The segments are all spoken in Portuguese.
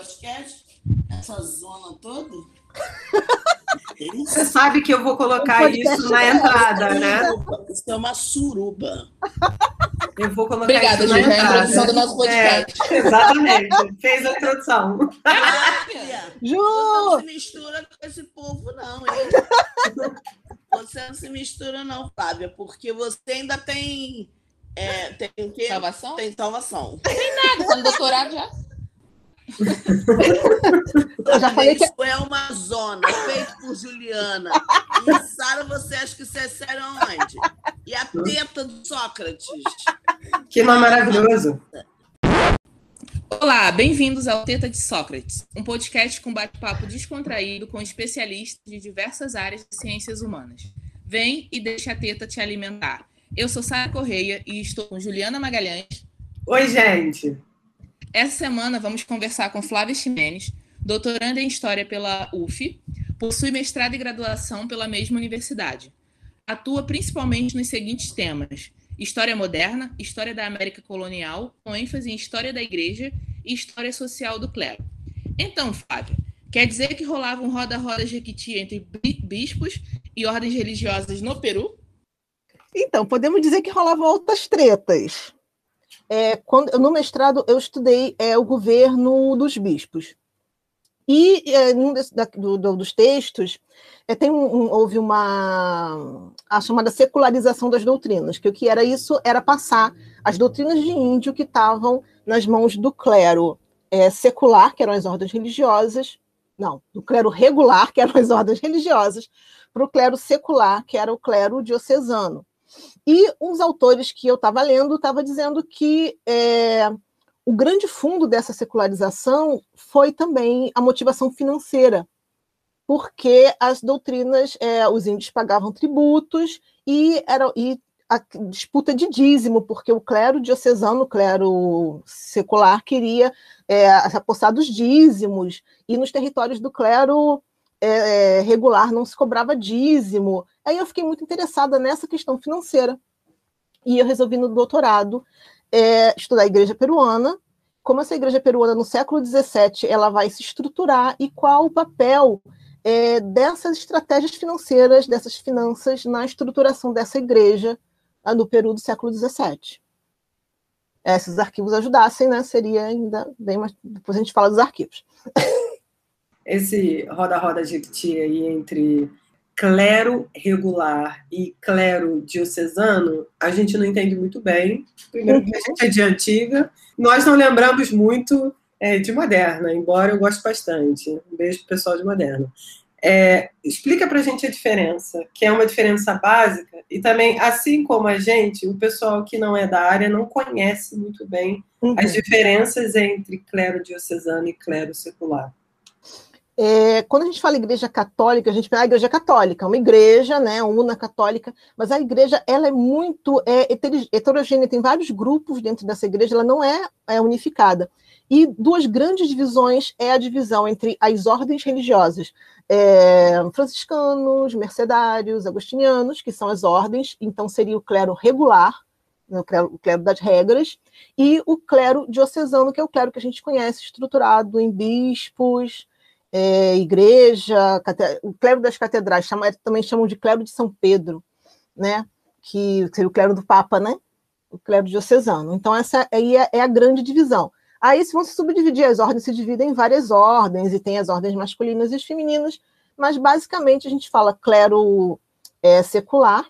podcast? Essa zona toda? Você sabe que eu vou colocar isso na entrada, né? Isso é uma suruba. Eu vou colocar Obrigada, isso na Ju, é a entrada. introdução do nosso podcast. É, exatamente. Fez a introdução. Ju! Você não se mistura com esse povo, não, hein? Você não se mistura, não, Flávia, porque você ainda tem. É, tem o quê? Salvação? Tem salvação. Nada, tá no doutorado já. Eu já falei que Isso é uma zona feita por Juliana. E Sara, você acha que isso é sério aonde? E a teta do Sócrates? Que nome maravilhoso. Olá, bem-vindos ao Teta de Sócrates, um podcast com bate-papo descontraído com especialistas de diversas áreas de ciências humanas. Vem e deixa a teta te alimentar. Eu sou Sara Correia e estou com Juliana Magalhães. Oi, gente. Essa semana vamos conversar com Flávia Ximenes, doutoranda em História pela UF, possui mestrado e graduação pela mesma universidade. Atua principalmente nos seguintes temas: História moderna, História da América colonial, com ênfase em História da Igreja e História social do clero. Então, Flávia, quer dizer que rolava um roda-roda jequiti entre bi- bispos e ordens religiosas no Peru? Então, podemos dizer que rolavam outras tretas. É, quando, no mestrado, eu estudei é, o governo dos bispos. E é, num desse- da- do- do- dos textos, é, tem um- um- houve uma a chamada secularização das doutrinas, que o que era isso era passar as doutrinas de índio que estavam nas mãos do clero é, secular, que eram as ordens religiosas, não, do clero regular, que eram as ordens religiosas, para o clero secular, que era o clero diocesano. E uns autores que eu estava lendo estavam dizendo que é, o grande fundo dessa secularização foi também a motivação financeira, porque as doutrinas, é, os índios pagavam tributos e, era, e a disputa de dízimo, porque o clero diocesano, o clero secular, queria é, apostar dos dízimos, e nos territórios do clero é, regular não se cobrava dízimo. Aí eu fiquei muito interessada nessa questão financeira. E eu resolvi no doutorado é, estudar a igreja peruana, como essa igreja peruana no século XVII ela vai se estruturar e qual o papel é, dessas estratégias financeiras, dessas finanças na estruturação dessa igreja ah, no Peru do século XVII. É, se os arquivos ajudassem, né, seria ainda bem mais. Depois a gente fala dos arquivos. Esse roda-roda jequiti aí entre clero regular e clero diocesano, a gente não entende muito bem. Primeiro, que a gente é de antiga. Nós não lembramos muito é, de moderna, embora eu goste bastante. Um beijo pro pessoal de moderna. É, explica para a gente a diferença, que é uma diferença básica, e também, assim como a gente, o pessoal que não é da área não conhece muito bem Uhum. as diferenças entre clero diocesano e clero secular. É, quando a gente fala igreja católica, a gente pensa a igreja católica, uma igreja, né, una católica, mas a igreja ela é muito é, hetero- heterogênea, tem vários grupos dentro dessa igreja, ela não é, é unificada. E duas grandes divisões é a divisão entre as ordens religiosas, é, franciscanos, mercedários, agostinianos, que são as ordens, então seria o clero regular, né, o clero, o clero das regras, e o clero diocesano, que é o clero que a gente conhece, estruturado em bispos, é, igreja, o clero das catedrais, chama- também chamam de clero de São Pedro, né? Que seria o clero do Papa, né? O clero diocesano. Então, essa aí é, é a grande divisão. Aí se vão se subdividir, as ordens se dividem em várias ordens, e tem as ordens masculinas e as femininas, mas basicamente a gente fala clero é, secular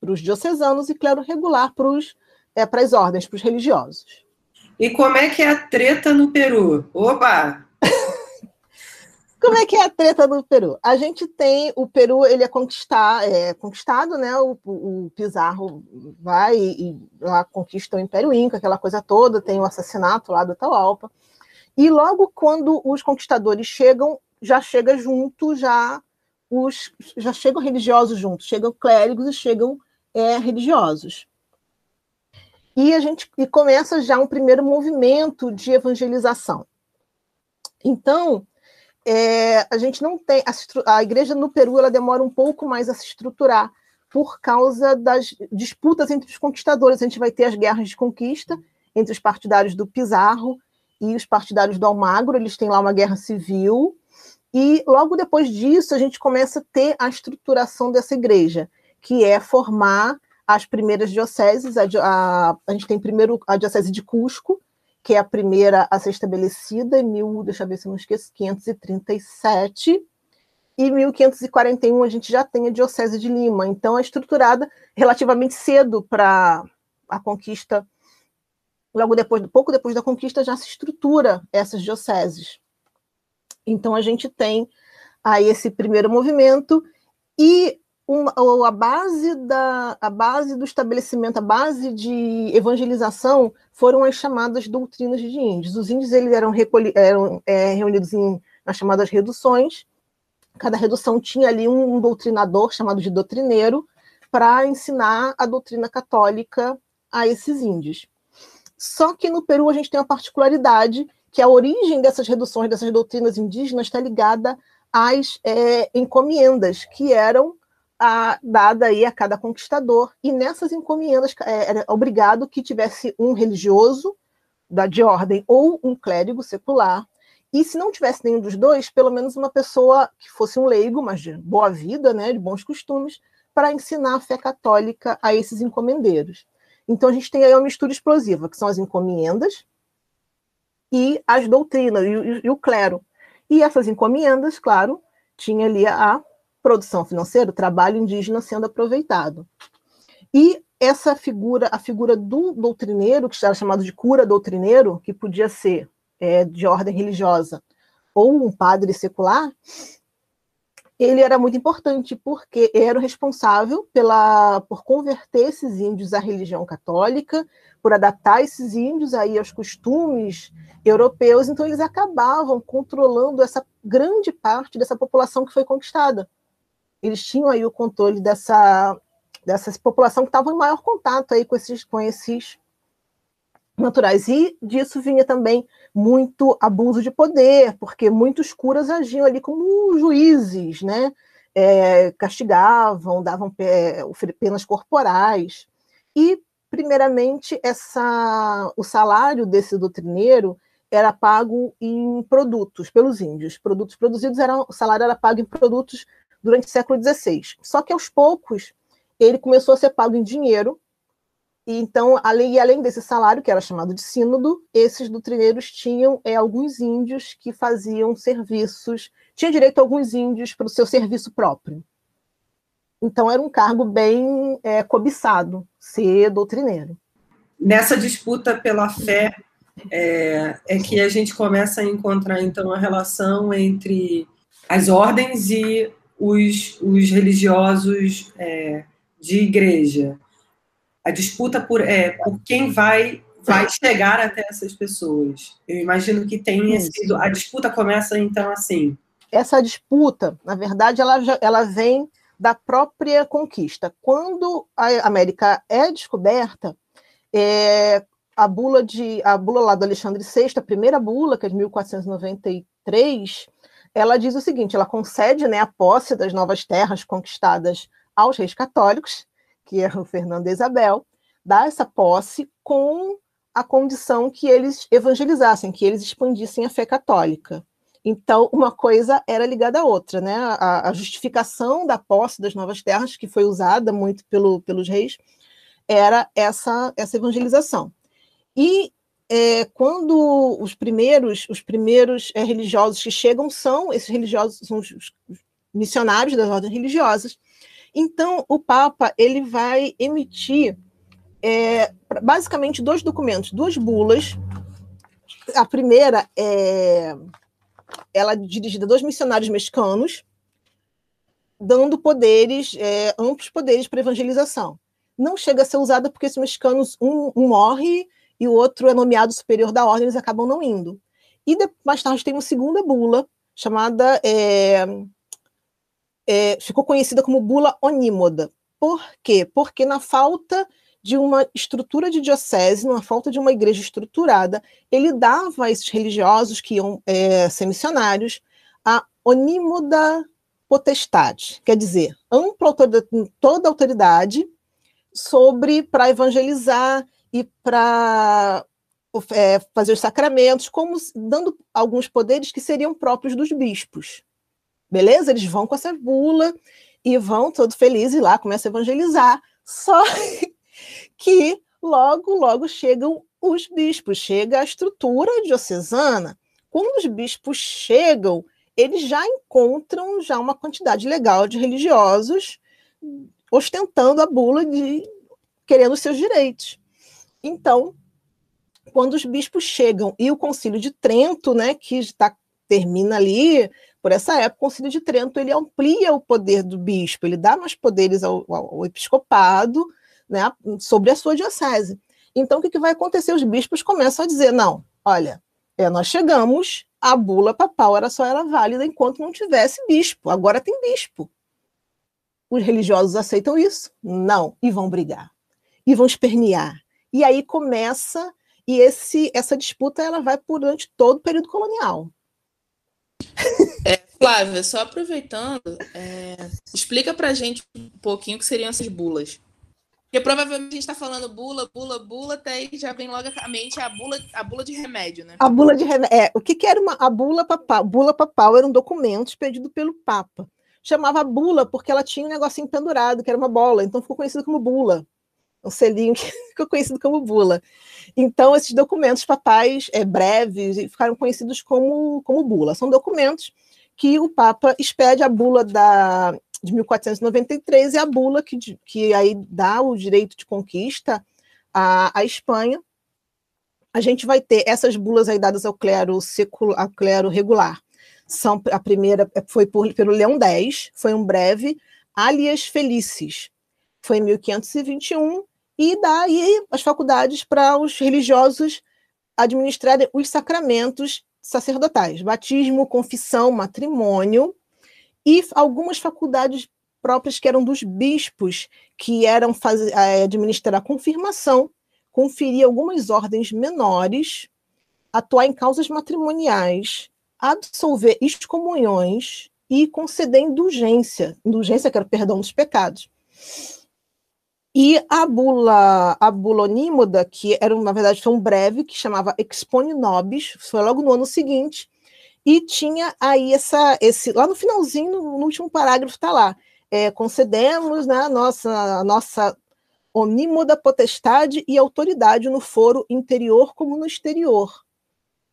para os diocesanos e clero regular para os é, para as ordens, para os religiosos. E como é que é a treta no Peru? Opa! Como é que é a treta do Peru? A gente tem o Peru, ele é, conquistar, é conquistado, né? O, o Pizarro vai e, e lá conquista o Império Inca, aquela coisa toda, tem o assassinato lá do Atahualpa. E logo quando os conquistadores chegam, já chega junto, já os já chegam religiosos juntos, chegam clérigos e chegam é, religiosos. E a gente e começa já um primeiro movimento de evangelização. Então, é, a gente não tem a, a igreja no Peru ela demora um pouco mais a se estruturar por causa das disputas entre os conquistadores. A gente vai ter as guerras de conquista entre os partidários do Pizarro e os partidários do Almagro, eles têm lá uma guerra civil, e logo depois disso a gente começa a ter a estruturação dessa igreja, que é formar as primeiras dioceses. A, a, a gente tem primeiro a diocese de Cusco, que é a primeira a ser estabelecida em mil, deixa eu ver se eu não esqueço, 537, e 1541 a gente já tem a diocese de Lima. Então é estruturada relativamente cedo para a conquista. Logo depois, pouco depois da conquista, já se estrutura essas dioceses. Então a gente tem aí esse primeiro movimento e a base da a base do estabelecimento, a base de evangelização foram as chamadas doutrinas de índios. Os índios eles eram, recolhi, eram é, reunidos em nas chamadas reduções. Cada redução tinha ali um, um doutrinador chamado de doutrineiro para ensinar a doutrina católica a esses índios. Só que no Peru a gente tem uma particularidade que a origem dessas reduções, dessas doutrinas indígenas, está ligada às é, encomendas que eram a, dada aí a cada conquistador. E nessas encomendas é, era obrigado que tivesse um religioso da, de ordem ou um clérigo secular. E se não tivesse nenhum dos dois, pelo menos uma pessoa que fosse um leigo, mas de boa vida, né, de bons costumes, para ensinar a fé católica a esses encomendeiros. Então a gente tem aí uma mistura explosiva, que são as encomendas, e as doutrinas, e, e o clero. E essas encomendas, claro, tinha ali a produção financeira, o trabalho indígena sendo aproveitado. E essa figura, a figura do doutrineiro, que era chamado de cura doutrineiro, que podia ser é, de ordem religiosa ou um padre secular, ele era muito importante porque era o responsável pela, por converter esses índios à religião católica, por adaptar esses índios aí aos costumes europeus, então eles acabavam controlando essa grande parte dessa população que foi conquistada. Eles tinham aí o controle dessa, dessa população que estava em maior contato aí com esses, com esses naturais. E disso vinha também muito abuso de poder, porque muitos curas agiam ali como juízes, né? É, castigavam, davam penas corporais. E primeiramente, essa, o salário desse doutrineiro era pago em produtos pelos índios. Produtos produzidos eram, o salário era pago em produtos durante o século XVI. Só que aos poucos ele começou a ser pago em dinheiro. E então, além, além desse salário, que era chamado de sínodo, esses doutrineiros tinham é, alguns índios que faziam serviços, tinha direito a alguns índios para o seu serviço próprio. Então era um cargo bem é, cobiçado ser doutrineiro. Nessa disputa pela fé é, é, que a gente começa a encontrar então a relação entre as ordens e os, os religiosos é, de igreja. A disputa por, é, por quem vai vai chegar até essas pessoas. Eu imagino que tenha sido. A disputa começa então assim. Essa disputa, na verdade, ela, ela vem da própria conquista. Quando a América é descoberta, é, a bula de a bula lá do Alexandre VI, a primeira bula, que é de 1493, ela diz o seguinte: ela concede né, a posse das novas terras conquistadas aos reis católicos, que é o Fernando e Isabel, dá essa posse com a condição que eles evangelizassem, que eles expandissem a fé católica. Então, uma coisa era ligada à outra, né? A, a, justificação da posse das novas terras, que foi usada muito pelo, pelos reis, era essa, essa evangelização. E é, quando os primeiros, os primeiros é, religiosos que chegam são esses religiosos, são os, os missionários das ordens religiosas. Então, o Papa ele vai emitir é, basicamente dois documentos, duas bulas. A primeira é ela é dirigida a dois missionários mexicanos, dando poderes, é, amplos poderes para evangelização. Não chega a ser usada porque esses mexicanos, um, um, morre e o outro é nomeado superior da ordem, eles acabam não indo. E de, mais tarde tem uma segunda bula, chamada. É, é, ficou conhecida como bula onímoda. Por quê? Porque na falta de uma estrutura de diocese, numa falta de uma igreja estruturada, ele dava a esses religiosos que iam é, ser missionários a onímoda potestade, quer dizer, ampla autoridade, toda autoridade sobre para evangelizar e para é, fazer os sacramentos, como dando alguns poderes que seriam próprios dos bispos. Beleza? Eles vão com essa bula e vão todo felizes lá, começam a evangelizar. Só que logo, logo chegam os bispos, chega a estrutura diocesana. Quando os bispos chegam, eles já encontram já uma quantidade legal de religiosos ostentando a bula de querendo os seus direitos. Então, quando os bispos chegam e o Concílio de Trento, né, que está termina ali por essa época, o Concílio de Trento ele amplia o poder do bispo, ele dá mais poderes ao, ao episcopado, né, sobre a sua diocese. Então, o que, que vai acontecer? Os bispos começam a dizer: não, olha, é, nós chegamos, a bula papal era só era válida enquanto não tivesse bispo. Agora tem bispo. Os religiosos aceitam isso? Não, e vão brigar, e vão espernear. E aí começa, e esse, essa disputa ela vai por durante todo o período colonial. É, Flávia, só aproveitando, é, explica para gente um pouquinho o que seriam essas bulas. Porque provavelmente a gente está falando bula, bula, bula, até aí já vem logo à mente a bula, a bula de remédio, né? A bula de remédio. É, o que, que era uma, a bula papal? Bula papal era um documento expedido pelo Papa. Chamava bula porque ela tinha um negocinho pendurado, que era uma bola, então ficou conhecido como bula. Um selinho que ficou conhecido como bula. Então, esses documentos papais é, breves ficaram conhecidos como, como bula. São documentos que o Papa expede a bula da, de 1493 e a bula que, que aí dá o direito de conquista à, à Espanha. A gente vai ter essas bulas aí dadas ao clero, secular, ao clero regular. São, a primeira foi por, pelo Leão X, foi um breve, alias Felicis, foi em 1521, e daí as faculdades para os religiosos administrarem os sacramentos sacerdotais, batismo, confissão, matrimônio, e algumas faculdades próprias que eram dos bispos, que eram fazer, eh, administrar a confirmação, conferir algumas ordens menores, atuar em causas matrimoniais, absolver excomunhões e conceder indulgência, indulgência que era o perdão dos pecados. E a bula, a bula onímoda, que era, na verdade, foi um breve, que chamava Expone Nobis, foi logo no ano seguinte, e tinha aí essa, esse, lá no finalzinho, no, no último parágrafo está lá, é, concedemos né, a nossa, a nossa onímoda potestade e autoridade no foro interior como no exterior.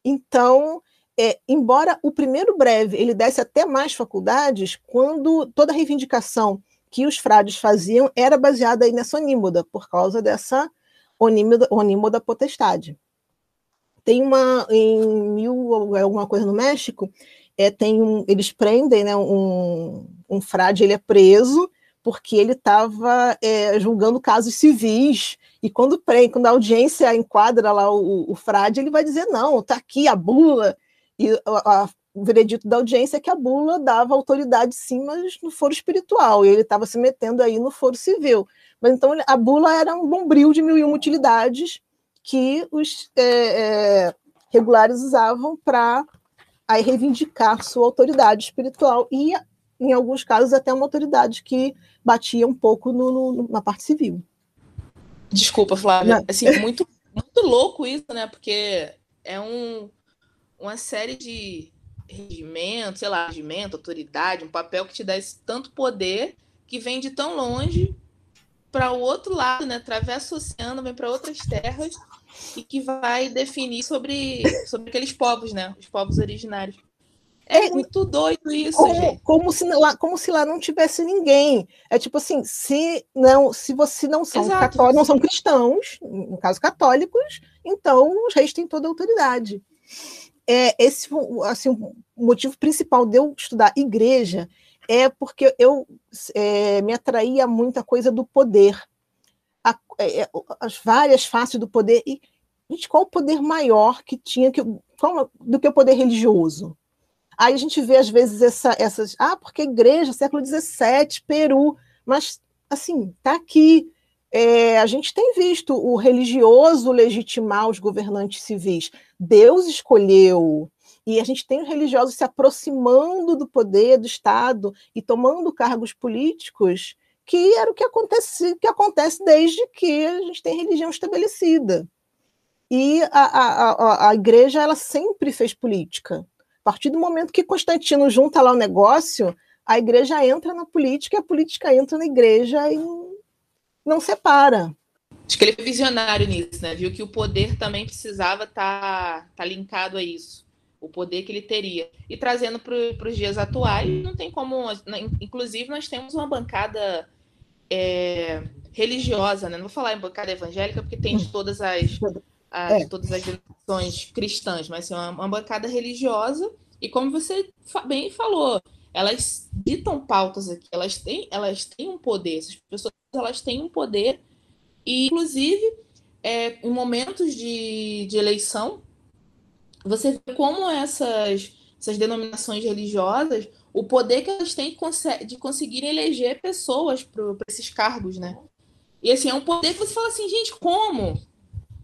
Então, é, embora o primeiro breve ele desse até mais faculdades, quando toda reivindicação que os frades faziam era baseada aí nessa onímoda, por causa dessa onímoda, onímoda potestade. Tem uma, em mil, alguma coisa no México, é, tem um, eles prendem né, um, um frade, ele é preso porque ele estava é, julgando casos civis, e quando, quando a audiência enquadra lá o, o frade, ele vai dizer, não, está aqui a bula, e a, a, o veredito da audiência é que a bula dava autoridade sim, mas no foro espiritual, e ele estava se metendo aí no foro civil. Mas então a bula era um bombril de mil e uma utilidades, que os é, é, regulares usavam para reivindicar sua autoridade espiritual e, em alguns casos, até uma autoridade que batia um pouco no, no, na parte civil. Desculpa, Flávia. Assim, muito, muito louco isso, né? Porque é um, uma série de regimento, sei lá, regimento, autoridade, um papel que te dá esse tanto poder que vem de tão longe para o outro lado, né? Atravessa o oceano, vem para outras terras e que vai definir sobre, sobre aqueles povos, né? Os povos originários. É, é muito doido isso, como, gente. Como se, lá, como se lá não tivesse ninguém. É tipo assim, se não, se você não são católicos, não são cristãos, no caso católicos, então os reis têm toda a autoridade. É, esse assim, o motivo principal de eu estudar igreja é porque eu é, me atraía muita coisa do poder a, é, é as várias faces do poder. E, gente, qual o poder maior que tinha que, qual, do que o poder religioso? Aí a gente vê, às vezes, essa, essas. Ah, porque igreja, século XVII, Peru. Mas, assim, está aqui. É, a gente tem visto o religioso legitimar os governantes civis. Deus escolheu. E a gente tem os religiosos se aproximando do poder do Estado e tomando cargos políticos que era o que acontece, que acontece desde que a gente tem religião estabelecida. E a, a, a, a igreja ela sempre fez política. A partir do momento que Constantino junta lá o negócio, a igreja entra na política e a política entra na igreja e não separa. Acho que ele é visionário nisso, né? Viu que o poder também precisava estar tá, tá linkado a isso. O poder que ele teria. E trazendo para os dias atuais, não tem como. Né? Inclusive, nós temos uma bancada é, religiosa, né? Não vou falar em bancada evangélica, porque tem de todas as, as é. todas as religiões cristãs, mas é uma, uma bancada religiosa. E como você bem falou, elas ditam pautas aqui, elas têm, elas têm um poder, essas pessoas elas têm um poder, e inclusive é, em momentos de, de eleição, você vê como essas, essas denominações religiosas, o poder que elas têm de conseguir eleger pessoas para esses cargos, né? E assim, é um poder que você fala assim, gente, como?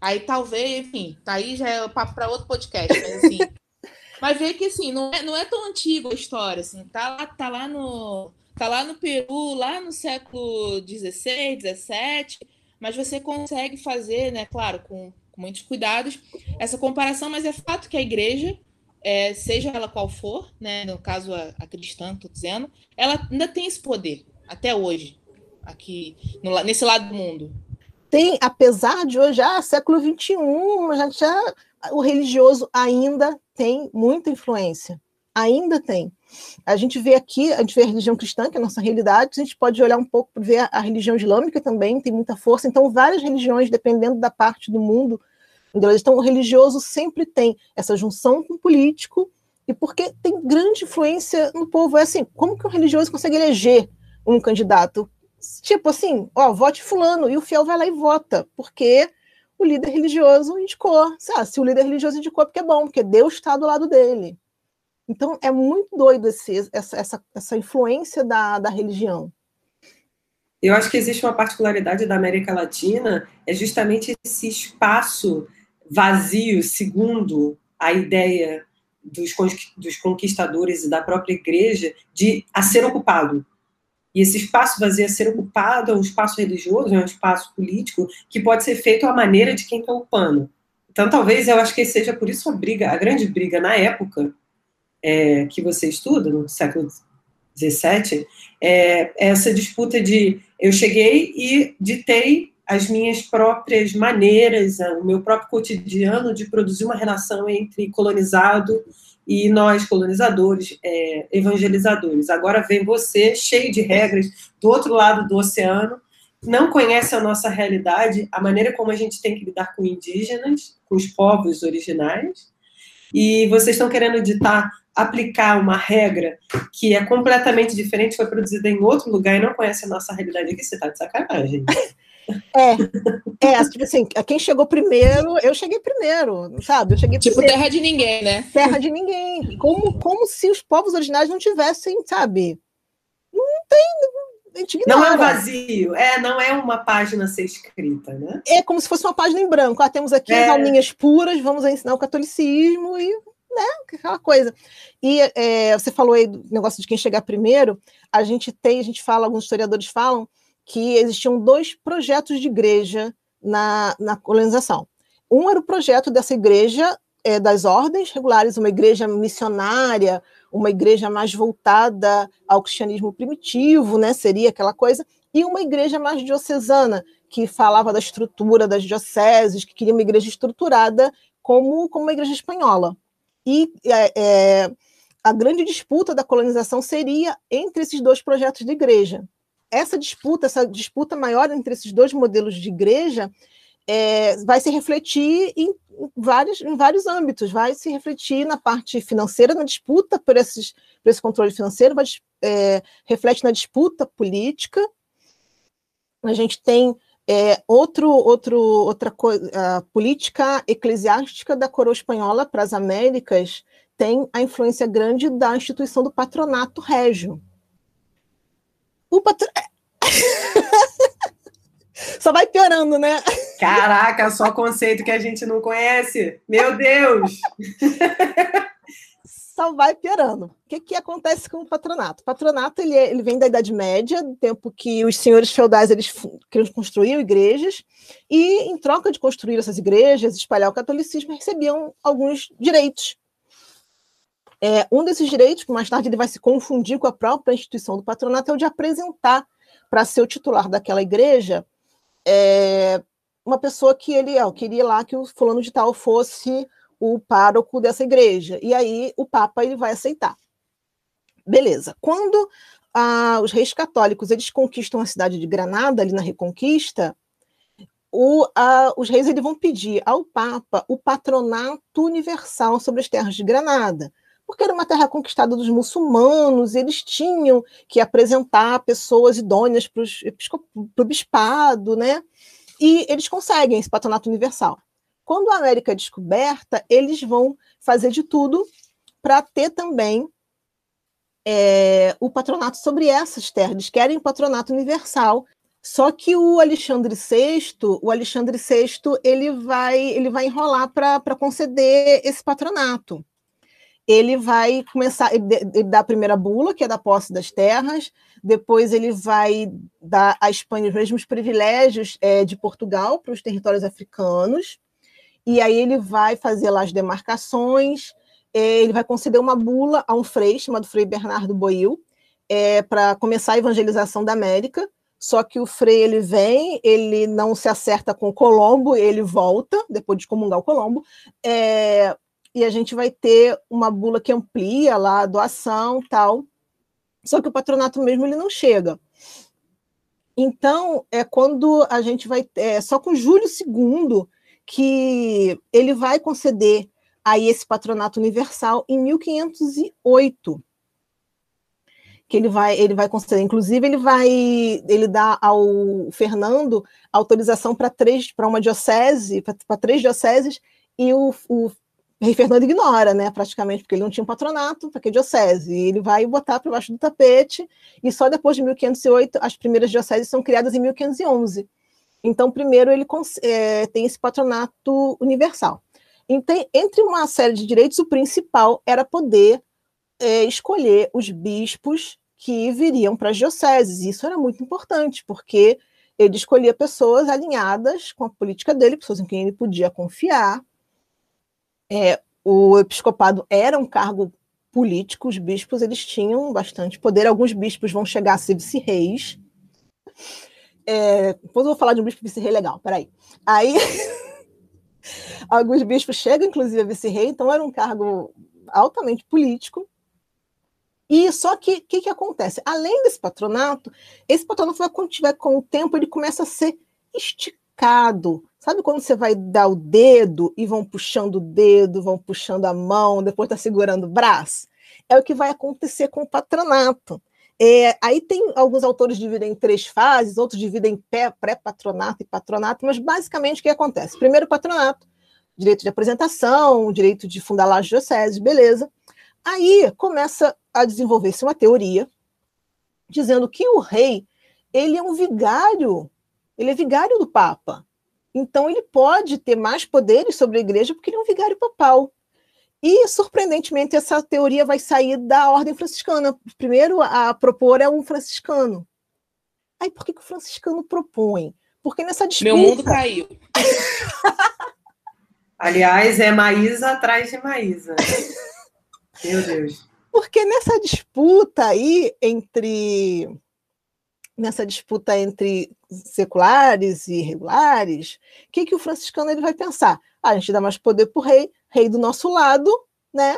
Aí talvez, enfim, tá aí já é papo para outro podcast, mas assim. Mas ver que assim, não é, não é tão antiga a história, assim, tá lá, tá lá no. Tá lá no Peru, lá no século XVI, XVII, mas você consegue fazer, né, claro, com, com muitos cuidados, essa comparação, mas é fato que a igreja, é, seja ela qual for, né, no caso a, a cristã, estou dizendo, ela ainda tem esse poder, até hoje, aqui, no, nesse lado do mundo tem, apesar de hoje, ah, século XXI, já, já, o religioso ainda tem muita influência. Ainda tem. A gente vê aqui, a gente vê a religião cristã, que é a nossa realidade, a gente pode olhar um pouco para ver a religião islâmica também, tem muita força. Então, várias religiões, dependendo da parte do mundo estão, o religioso sempre tem essa junção com o político, e porque tem grande influência no povo. É assim, como que o religioso consegue eleger um candidato? tipo assim, ó, vote fulano, e o fiel vai lá e vota, porque o líder religioso indicou. Ah, se o líder religioso indicou, é porque é bom, porque Deus está do lado dele. Então, é muito doido esse, essa, essa, essa influência da, da religião. Eu acho que existe uma particularidade da América Latina, é justamente esse espaço vazio, segundo a ideia dos, dos conquistadores e da própria igreja, de a ser ocupado. E esse espaço vazio a ser ocupado é um espaço religioso, é um espaço político, que pode ser feito à maneira de quem está ocupando. Então, talvez eu acho que seja por isso a briga, a grande briga na época é, que você estuda, no século XVII, é essa disputa de eu cheguei e ditei as minhas próprias maneiras, o meu próprio cotidiano de produzir uma relação entre colonizado e nós, colonizadores, é, evangelizadores. Agora vem você, cheio de regras, do outro lado do oceano, não conhece a nossa realidade, a maneira como a gente tem que lidar com indígenas, com os povos originais, e vocês estão querendo ditar, aplicar uma regra que é completamente diferente, foi produzida em outro lugar e não conhece a nossa realidade aqui, você está de sacanagem. É, é, tipo assim, quem chegou primeiro, eu cheguei primeiro, sabe? Eu cheguei tipo primeiro. terra de ninguém, né? Terra de ninguém. Como, como se os povos originários não tivessem, sabe? Não tem. Não é vazio, é, não é uma página a ser escrita, né? É como se fosse uma página em branco. Ah, temos aqui é. as alminhas puras, vamos ensinar o catolicismo e né, aquela coisa. E é, você falou aí do negócio de quem chegar primeiro, a gente tem, a gente fala, alguns historiadores falam que existiam dois projetos de igreja na, na colonização. Um era o projeto dessa igreja é, das ordens regulares, uma igreja missionária, uma igreja mais voltada ao cristianismo primitivo, né, seria aquela coisa, e uma igreja mais diocesana, que falava da estrutura das dioceses, que queria uma igreja estruturada como, como uma igreja espanhola. E é, é, a grande disputa da colonização seria entre esses dois projetos de igreja essa disputa, essa disputa maior entre esses dois modelos de igreja, é, vai se refletir em vários, em vários âmbitos, vai se refletir na parte financeira, na disputa por, esses, por esse controle financeiro, vai, é, reflete na disputa política. A gente tem é, outro, outro, outra coisa, a política eclesiástica da coroa espanhola para as Américas tem a influência grande da instituição do patronato régio, o patro... Só vai piorando, né? Caraca, só conceito que a gente não conhece. Meu Deus! só vai piorando. O que, que acontece com o patronato? O patronato ele, é, ele vem da Idade Média, do tempo que os senhores feudais eles construir igrejas, e em troca de construir essas igrejas, espalhar o catolicismo, recebiam alguns direitos. É, um desses direitos, que mais tarde ele vai se confundir com a própria instituição do patronato, é o de apresentar para ser o titular daquela igreja é, uma pessoa que ele ó, queria lá que o fulano de tal fosse o pároco dessa igreja. E aí o Papa ele vai aceitar. Beleza. Quando ah, os reis católicos eles conquistam a cidade de Granada, ali na Reconquista, o, ah, os reis eles vão pedir ao Papa o patronato universal sobre as terras de Granada porque era uma terra conquistada dos muçulmanos, eles tinham que apresentar pessoas idôneas para o bispado, né? E eles conseguem esse patronato universal. Quando a América é descoberta, eles vão fazer de tudo para ter também é, o patronato sobre essas terras. Eles querem o patronato universal. Só que o Alexandre VI, o Alexandre VI, ele vai, ele vai enrolar para conceder esse patronato. Ele vai começar, ele, dá a primeira bula, que é da posse das terras, depois ele vai dar à Espanha os mesmos privilégios é, de Portugal para os territórios africanos, e aí ele vai fazer lá as demarcações, é, ele vai conceder uma bula a um frei chamado Frei Bernardo Boil, é, para começar a evangelização da América, só que o Frei ele vem, ele não se acerta com o Colombo, ele volta, depois de comungar o Colombo, é, e a gente vai ter uma bula que amplia lá a doação tal, só que o patronato mesmo ele não chega. Então, é quando a gente vai. É só com Júlio II que ele vai conceder aí esse patronato universal em 1508 que ele vai ele vai conceder inclusive ele vai ele dá ao Fernando autorização para três para uma diocese para três dioceses e o, o rei Fernando ignora, né, praticamente, porque ele não tinha um patronato, para que diocese? E ele vai botar para baixo do tapete, e só depois de 1508 as primeiras dioceses são criadas em 1511. Então, primeiro, ele é, tem esse patronato universal. Então, entre uma série de direitos, o principal era poder é, escolher os bispos que viriam para as dioceses. Isso era muito importante, porque ele escolhia pessoas alinhadas com a política dele, pessoas em quem ele podia confiar. É, o episcopado era um cargo político, os bispos eles tinham bastante poder. Alguns bispos vão chegar a ser vice-reis. É, depois eu vou falar de um bispo vice-rei legal, peraí. Aí, alguns bispos chegam, inclusive, a vice-rei, então era um cargo altamente político. E só que o que, que, acontece? Além desse patronato, esse patronato, quando tiver com o tempo, ele começa a ser esticado. Sabe quando você vai dar o dedo e vão puxando o dedo, vão puxando a mão, depois está segurando o braço? É o que vai acontecer com o patronato. É, aí tem alguns autores dividem em três fases, outros dividem em pré-patronato e patronato, mas basicamente o que acontece? Primeiro, patronato, direito de apresentação, direito de fundar as dioceses, beleza. Aí começa a desenvolver-se uma teoria dizendo que o rei ele é um vigário, ele é vigário do Papa. Então ele pode ter mais poderes sobre a igreja porque ele é um vigário papal. E, surpreendentemente, essa teoria vai sair da ordem franciscana. Primeiro a propor é um franciscano. Aí, por que, que o franciscano propõe? Porque nessa disputa... Meu mundo caiu. Aliás, é Maísa atrás de Maísa. Meu Deus. Porque nessa disputa aí entre nessa disputa entre seculares e regulares, o que, que o franciscano ele vai pensar? Ah, a gente dá mais poder para o rei, rei do nosso lado, né?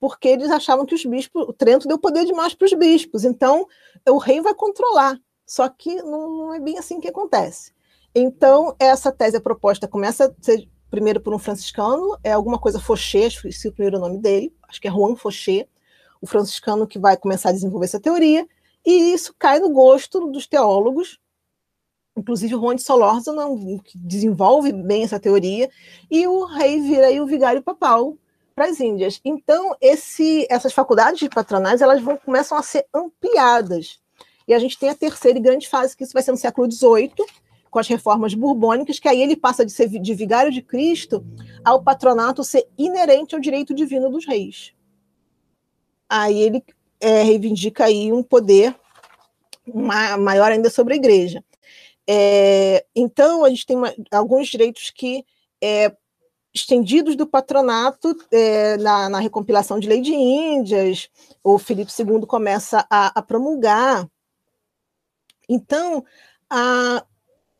Porque eles achavam que os bispos, o Trento deu poder demais para os bispos, então o rei vai controlar. Só que não, não, é bem assim que acontece. Então, essa tese proposta começa a ser primeiro por um franciscano, é alguma coisa Fauché, esqueci o primeiro nome dele, acho que é Juan Fauché, o franciscano que vai começar a desenvolver essa teoria, e isso cai no gosto dos teólogos, inclusive o Juan de Solórzano, que desenvolve bem essa teoria, e o rei vira aí o vigário papal para as Índias. Então, esse, essas faculdades de patronais elas vão, começam a ser ampliadas. E a gente tem a terceira e grande fase, que isso vai ser no século XVIII, com as reformas borbônicas, que aí ele passa de ser de vigário de Cristo ao patronato ser inerente ao direito divino dos reis. aí ele é, reivindica aí um poder maior ainda sobre a igreja. É, então, a gente tem uma, alguns direitos que é, estendidos do patronato é, na, na, recompilação de lei de Índias, o Filipe II começa a, a promulgar. Então, a,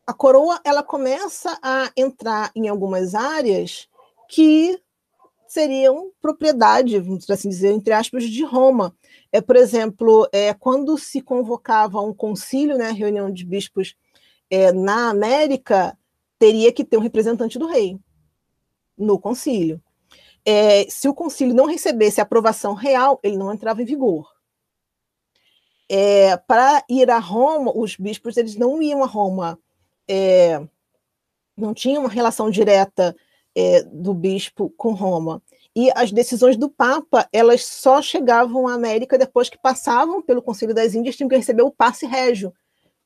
a coroa ela começa a entrar em algumas áreas que seriam propriedade, vamos assim dizer, entre aspas, de Roma. É, por exemplo, é, quando se convocava um concílio, né, reunião de bispos é, na América, teria que ter um representante do rei no concílio. É, se o concílio não recebesse aprovação real, ele não entrava em vigor. É, para ir a Roma, os bispos eles não iam a Roma, é, não tinha uma relação direta é, do bispo com Roma. E as decisões do Papa, elas só chegavam à América depois que passavam pelo Concílio das Índias, tinham que receber o passe régio,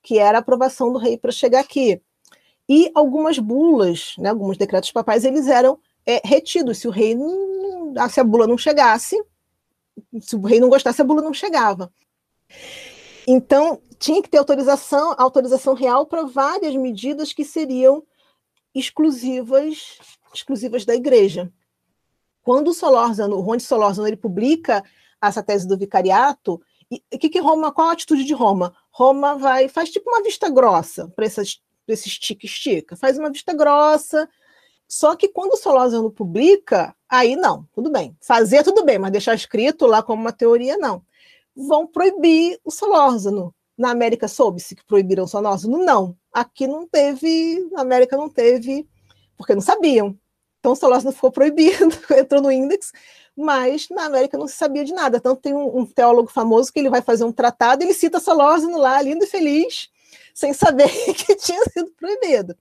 que era a aprovação do rei para chegar aqui. E algumas bulas, né, alguns decretos papais, eles eram é, retidos. Se o rei não, se a bula não chegasse, se o rei não gostasse, a bula não chegava. Então, tinha que ter autorização, autorização real para várias medidas que seriam exclusivas, exclusivas da igreja. Quando o Solórzano, o Ronde Solórzano, ele publica essa tese do vicariato, o que, que Roma, qual a atitude de Roma? Roma vai, faz tipo uma vista grossa para esse estica-estica, faz uma vista grossa, só que quando o Solórzano publica, aí não, tudo bem. Fazer tudo bem, mas deixar escrito lá como uma teoria, não. Vão proibir o Solórzano. Na América soube-se que proibiram o Solórzano? Não. Aqui não teve, na América não teve, porque não sabiam. Então o Solórzano ficou proibido, entrou no índex, mas na América não se sabia de nada. Então tem um, um teólogo famoso que ele vai fazer um tratado, ele cita Solórzano lá, lindo e feliz, sem saber que tinha sido proibido.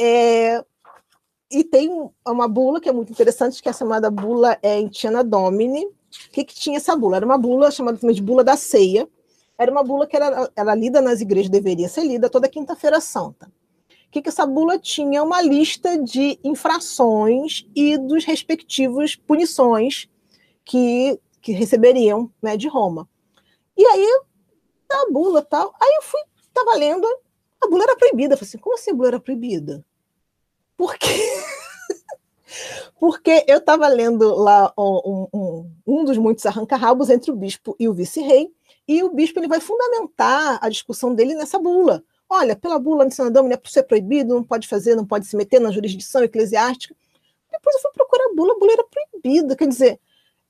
É, e tem uma bula que é muito interessante, que é chamada bula é, Entiana Domini. O que, que tinha essa bula? Era uma bula chamada de bula da ceia. Era uma bula que era, era lida nas igrejas, deveria ser lida toda quinta-feira santa. Que, que essa bula tinha? Uma lista de infrações e dos respectivos punições que, que receberiam né, de Roma. E aí, a bula tal. Aí eu fui, estava lendo, a bula era proibida. Eu falei assim, como assim a bula era proibida? Porque, porque eu estava lendo lá um, um, um dos muitos arranca-rabos entre o bispo e o vice-rei, e o bispo ele vai fundamentar a discussão dele nessa bula. Olha, pela bula de Domini é para ser proibido, não pode fazer, não pode se meter na jurisdição eclesiástica. Depois eu fui procurar a bula, a bula era proibida. Quer dizer,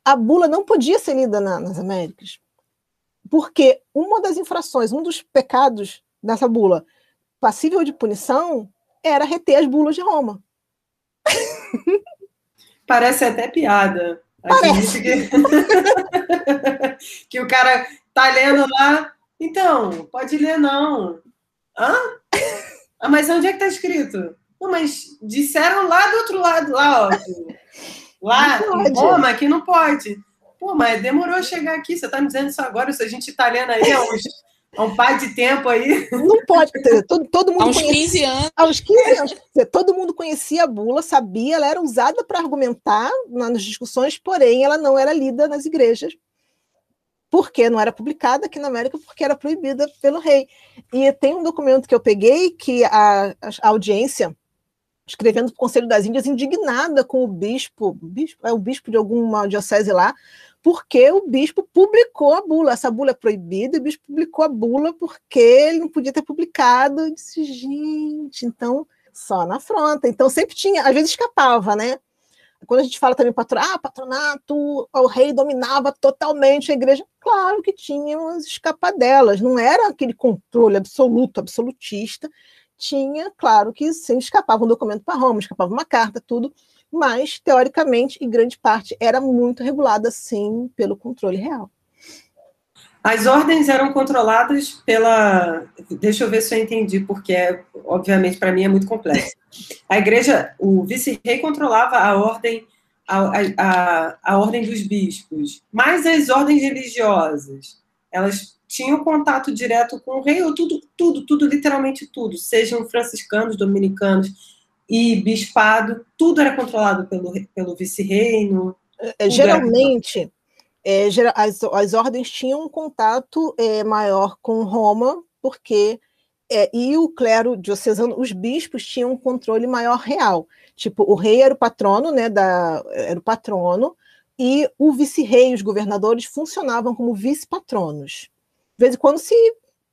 a bula não podia ser lida na, nas Américas. Porque uma das infrações, um dos pecados dessa bula passível de punição era reter as bulas de Roma. Parece até piada. Parece. Que... que o cara tá lendo lá. Então, pode ler não. Hã? Ah, mas onde é que tá escrito? Não, mas disseram lá do outro lado, lá, ó. Lá em Roma que não pode. Pô, mas demorou a chegar aqui. Você tá me dizendo isso agora? Se a gente tá lendo aí há uns Há um par de tempo aí. Não pode, todo, todo mundo. Aos conhecia, 15 anos. Aos 15 anos. Todo mundo conhecia a bula, sabia, ela era usada para argumentar nas discussões, porém ela não era lida nas igrejas. Porque não era publicada aqui na América, porque era proibida pelo rei. E tem um documento que eu peguei que a, a audiência, escrevendo para o Conselho das Índias, indignada com o bispo, bispo, é o bispo de alguma diocese lá, porque o bispo publicou a bula. Essa bula é proibida, e o bispo publicou a bula porque ele não podia ter publicado. Eu disse, gente, então, só na fronta. Então, sempre tinha, às vezes escapava, né? Quando a gente fala também patronato, ah, patronato, o rei dominava totalmente a igreja. Claro que tinha umas escapadelas, não era aquele controle absoluto, absolutista. Tinha, claro que sim, escapava um documento para Roma, escapava uma carta, tudo mas, teoricamente, em grande parte, era muito regulada, sim, pelo controle real. As ordens eram controladas pela. Deixa eu ver se eu entendi, porque, obviamente, para mim é muito complexo. A igreja, o vice-rei controlava a ordem, a, a, a ordem dos bispos, mas as ordens religiosas, elas tinham contato direto com o rei, ou tudo, tudo, tudo, literalmente tudo, sejam franciscanos, dominicanos, e bispado, tudo era controlado pelo, pelo vice-reino. É, geralmente, é, as, as ordens tinham um contato é, maior com Roma, porque é, e o clero diocesano, os bispos tinham um controle maior real. Tipo, o rei era o patrono, né, da, era o patrono, e o vice-rei, os governadores, funcionavam como vice-patronos. De vez em quando se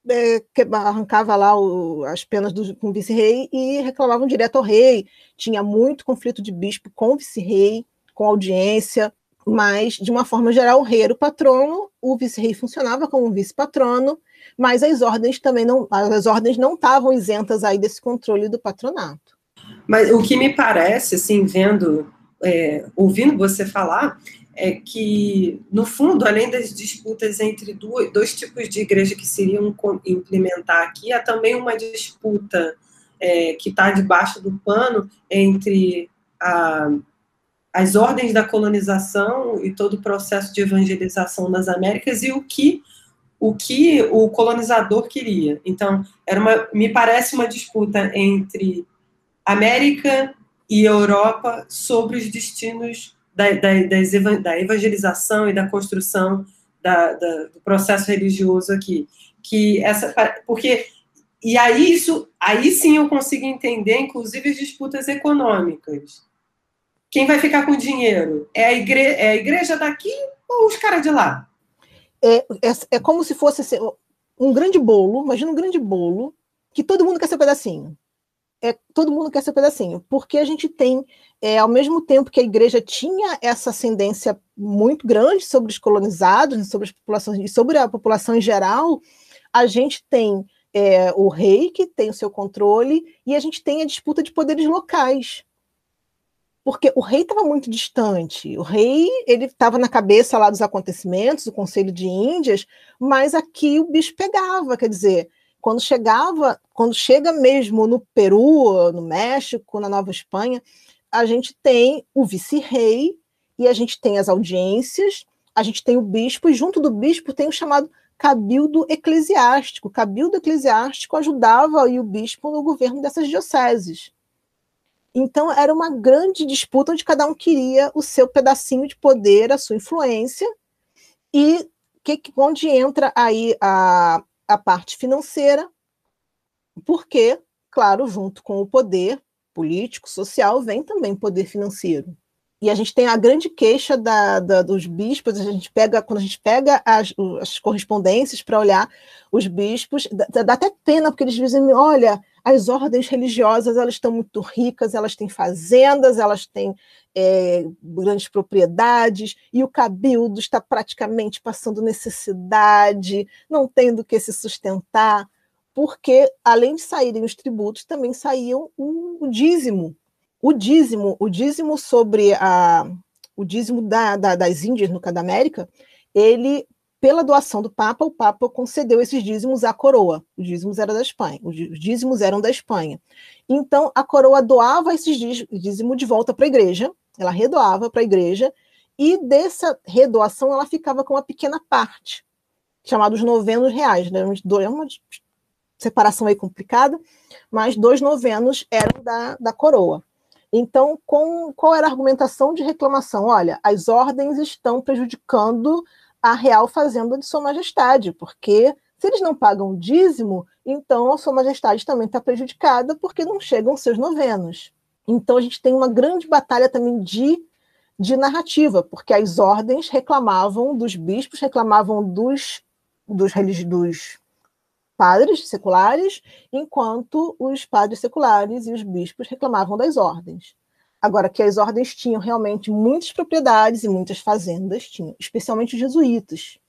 é, arrancava lá o, as penas do, com o vice-rei e reclamavam direto ao rei. Tinha muito conflito de bispo com o vice-rei, com audiência, mas, de uma forma geral, o rei era o patrono, o vice-rei funcionava como vice-patrono, mas as ordens também não, as ordens não estavam isentas aí desse controle do patronato. Mas o que me parece, assim, vendo, é, ouvindo você falar, é que, no fundo, além das disputas entre dois, dois tipos de igreja que seriam implementar aqui, há também uma disputa é, que está debaixo do pano entre a, as ordens da colonização e todo o processo de evangelização nas Américas e o que o que o colonizador queria. Então, era uma, me parece uma disputa entre América e Europa sobre os destinos da, da, da evangelização e da construção da, da, do processo religioso aqui. Que essa, porque e aí isso, aí sim eu consigo entender, inclusive, as disputas econômicas. Quem vai ficar com o dinheiro? É a, igre, é a igreja daqui ou os caras de lá? É, é, é, como se fosse assim, um grande bolo, imagina um grande bolo, que todo mundo quer ser um pedacinho é, todo mundo quer ser pedacinho, porque a gente tem, é, ao mesmo tempo que a igreja tinha essa ascendência muito grande sobre os colonizados, sobre as populações e sobre a população em geral, a gente tem é, o rei que tem o seu controle e a gente tem a disputa de poderes locais. Porque o rei estava muito distante. O rei ele estava na cabeça lá dos acontecimentos, do Conselho de Índias, mas aqui o bicho pegava, quer dizer, quando chegava, quando chega mesmo no Peru, no México, na Nova Espanha, a gente tem o vice-rei e a gente tem as audiências, a gente tem o bispo, e junto do bispo tem o chamado cabildo eclesiástico. O cabildo eclesiástico ajudava o bispo no governo dessas dioceses. Então era uma grande disputa onde cada um queria o seu pedacinho de poder, a sua influência, e que, onde entra aí a, a parte financeira, porque, claro, junto com o poder político, social, vem também poder financeiro. E a gente tem a grande queixa da, da, dos bispos, a gente pega, quando a gente pega as, as correspondências para olhar os bispos, dá, dá, até pena, porque eles dizem, olha, as ordens religiosas elas estão muito ricas, elas têm fazendas, elas têm é, grandes propriedades, e o cabildo está praticamente passando necessidade, não tem do que se sustentar, porque, além de saírem os tributos, também saíam o, dízimo. O dízimo, o dízimo sobre a, o dízimo da, da, das Índias, no da América, ele pela doação do Papa, o Papa concedeu esses dízimos à coroa. Os dízimos eram da Espanha, os dízimos eram da Espanha. Então, a coroa doava esses dízimos de volta para a igreja, ela redoava para a igreja, e dessa redoação ela ficava com uma pequena parte, chamada os novenos reais. Né? É uma separação aí complicada, mas dois novenos eram da, da coroa. Então, com, qual era a argumentação de reclamação? Olha, as ordens estão prejudicando a real fazenda de Sua Majestade, porque se eles não pagam dízimo, então a Sua Majestade também está prejudicada porque não chegam seus novenos. Então a gente tem uma grande batalha também de, de narrativa, porque as ordens reclamavam dos bispos, reclamavam dos, dos, dos padres seculares, enquanto os padres seculares e os bispos reclamavam das ordens. Agora, que as ordens tinham realmente muitas propriedades e muitas fazendas, tinham, especialmente os jesuítas.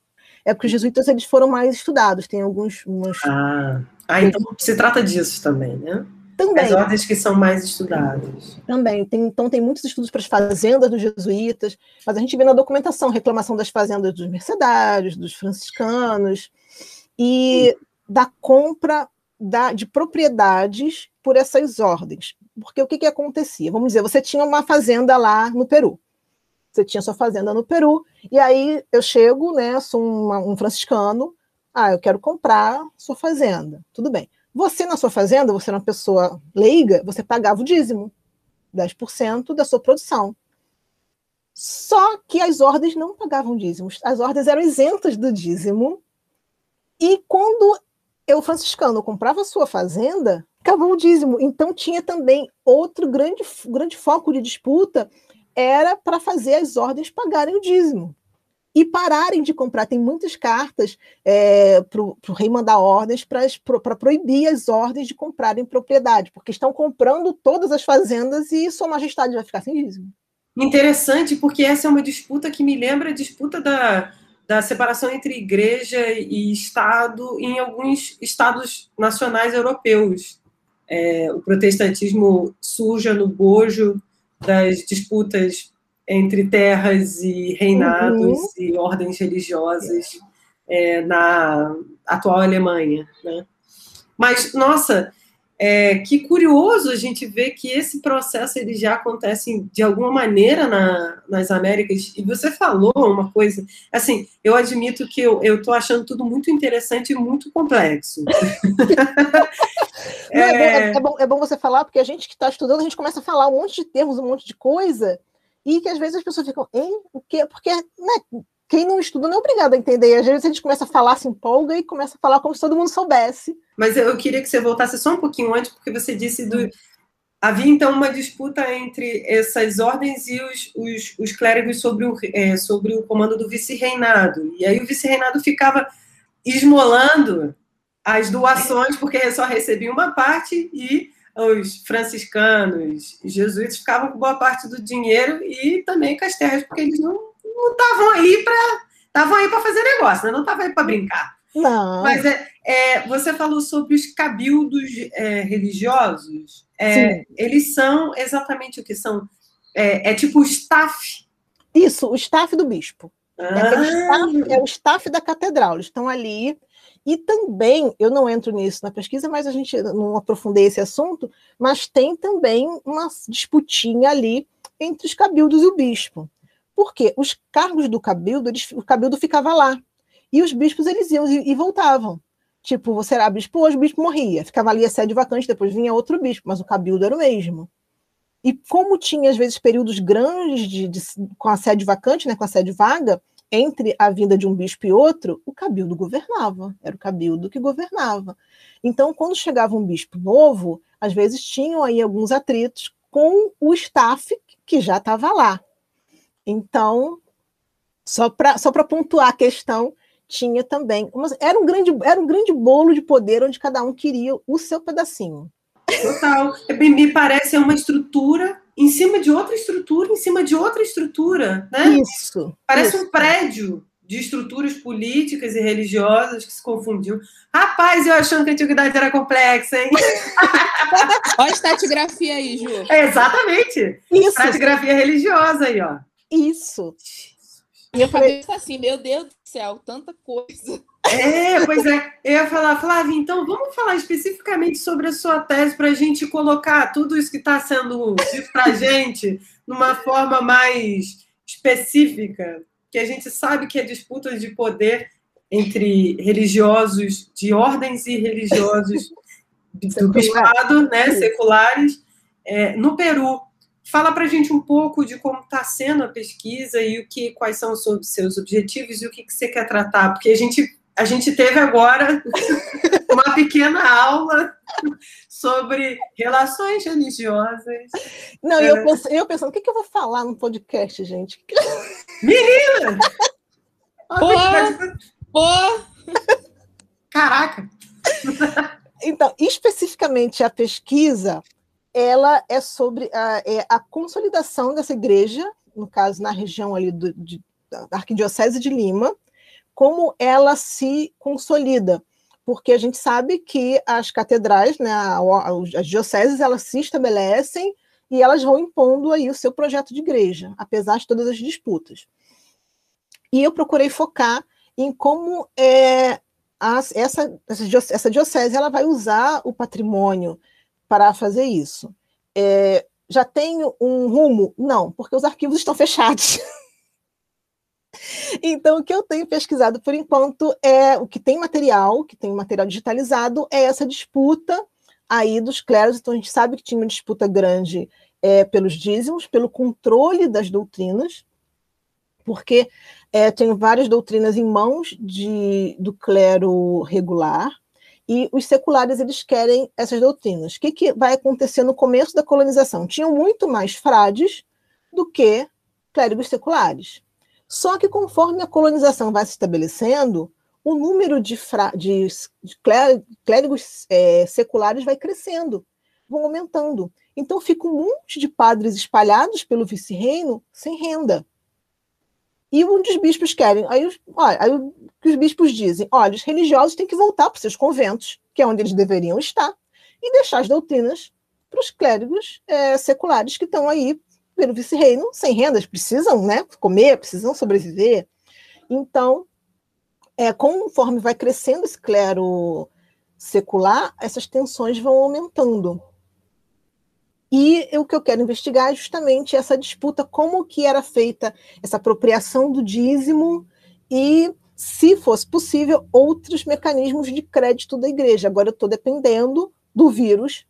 É porque os jesuítas eles foram mais estudados, tem alguns. Umas... Ah. ah, então se trata disso também, né? Também. As ordens que são mais estudadas. Também. Tem, então, tem muitos estudos para as fazendas dos jesuítas, mas a gente vê na documentação reclamação das fazendas dos mercedários, dos franciscanos, e Sim. Da compra da, de propriedades por essas ordens. Porque o que, que acontecia? Vamos dizer, você tinha uma fazenda lá no Peru. Você tinha sua fazenda no Peru, e aí eu chego, né? Sou uma, um franciscano, ah, eu quero comprar sua fazenda. Tudo bem. Você, na sua fazenda, você é uma pessoa leiga, você pagava o dízimo, 10% da sua produção. Só que as ordens não pagavam dízimos, as ordens eram isentas do dízimo. E quando o franciscano comprava sua fazenda, acabou o dízimo. Então tinha também outro grande, grande foco de disputa, era para fazer as ordens pagarem o dízimo e pararem de comprar. Tem muitas cartas é, para o rei mandar ordens para proibir as ordens de comprarem propriedade, porque estão comprando todas as fazendas e Sua Majestade vai ficar sem dízimo. Interessante, porque essa é uma disputa que me lembra a disputa da, da separação entre igreja e Estado em alguns estados nacionais europeus. É, o protestantismo surge no bojo das disputas entre terras e reinados uhum. e ordens religiosas é, na atual Alemanha. Né? Mas, nossa, é, que curioso a gente ver que esse processo ele já acontece de alguma maneira na, nas Américas. E você falou uma coisa, assim, eu admito que eu estou achando tudo muito interessante e muito complexo. Não, é... É, é, bom, é, bom, você falar, porque a gente que está estudando, a gente começa a falar um monte de termos, um monte de coisa, e que às vezes as pessoas ficam, hein? O quê? Porque né, quem não estuda não é obrigado a entender. Às vezes a gente começa a falar, se empolga e começa a falar como se todo mundo soubesse. Mas eu queria que você voltasse só um pouquinho antes, porque você disse do. Havia então uma disputa entre essas ordens e os, os, os clérigos sobre o, é, sobre o comando do vice-reinado. E aí o vice-reinado ficava esmolando as doações, porque só recebia uma parte, e os franciscanos e jesuítas ficavam com boa parte do dinheiro e também com as terras, porque eles não não estavam aí para estavam aí para fazer negócio, né? não estavam aí para brincar. Não. Mas é, é, você falou sobre os cabildos é, religiosos. É, eles são exatamente o que são. É, é, tipo o staff. Isso, o staff do bispo. É ah. Staff, é o staff da catedral. Eles estão ali. E também, eu não entro nisso na pesquisa, mas a gente não aprofundei esse assunto, mas tem também uma disputinha ali entre os cabildos e o bispo. Porque os cargos do cabildo, eles, o cabildo ficava lá. E os bispos eles iam e, e voltavam. Tipo, você era bispo hoje, o bispo morria. Ficava ali a sede vacante, depois vinha outro bispo, mas o cabildo era o mesmo. E como tinha, às vezes, períodos grandes de, de, com a sede vacante, né, com a sede vaga, entre a vinda de um bispo e outro, o cabildo governava. Era o cabildo que governava. Então, quando chegava um bispo novo, às vezes tinham aí alguns atritos com o staff que já estava lá. Então, só para só pontuar a questão, tinha também. era, um grande, era um grande bolo de poder onde cada um queria o seu pedacinho. Total. Me parece é uma estrutura em cima de outra estrutura, em cima de outra estrutura, né? Isso. Parece isso. um prédio de estruturas políticas e religiosas que se confundiam. Rapaz, eu achando que a antiguidade era complexa, hein? Olha a estatigrafia aí, Ju. É, exatamente. Isso. Estratigrafia religiosa aí, ó. Isso. E eu falei assim, meu Deus do céu, tanta coisa. É, pois é. Eu ia falar, Flávia, então vamos falar especificamente sobre a sua tese para a gente colocar tudo isso que está sendo dito para a gente numa forma mais específica, que a gente sabe que é disputa de poder entre religiosos de ordens e religiosos do bispado, né, seculares, é, no Peru. Fala para a gente um pouco de como está sendo a pesquisa e o que, quais são os seus objetivos e o que, que você quer tratar, porque a gente, a gente teve agora uma pequena aula sobre relações religiosas. Não, é. eu, penso, eu pensando, o que, que eu vou falar no podcast, gente? Menina! Pô! Pô! Caraca! Então, especificamente a pesquisa, ela é sobre a, é a consolidação dessa igreja, no caso, na região ali do, de, da Arquidiocese de Lima, como ela se consolida, porque a gente sabe que as catedrais, né, as dioceses, elas se estabelecem e elas vão impondo aí o seu projeto de igreja, apesar de todas as disputas. E eu procurei focar em como é, as, essa, essa diocese ela vai usar o patrimônio para fazer isso. É, já tenho um rumo? Não, porque os arquivos estão fechados. Então, o que eu tenho pesquisado por enquanto é o que tem material, que tem material digitalizado, é essa disputa aí dos clérigos. Então, a gente sabe que tinha uma disputa grande é, pelos dízimos, pelo controle das doutrinas, porque é, tem várias doutrinas em mãos de, do clero regular, e os seculares eles querem essas doutrinas. O que, que vai acontecer no começo da colonização? Tinham muito mais frades do que clérigos seculares. Só que conforme a colonização vai se estabelecendo, o número de, de, de clérigos é, seculares vai crescendo, vão aumentando. Então fica um monte de padres espalhados pelo vice-reino sem renda. E um dos bispos querem. Aí, olha, aí os bispos dizem: olha, os religiosos têm que voltar para os seus conventos, que é onde eles deveriam estar, e deixar as doutrinas para os clérigos é, seculares que estão aí pelo vice-reino, sem rendas, precisam né, comer, precisam sobreviver. Então, é, conforme vai crescendo esse clero secular, essas tensões vão aumentando. E o que eu quero investigar é justamente essa disputa, como que era feita essa apropriação do dízimo e, se fosse possível, outros mecanismos de crédito da igreja. Agora eu estou dependendo do vírus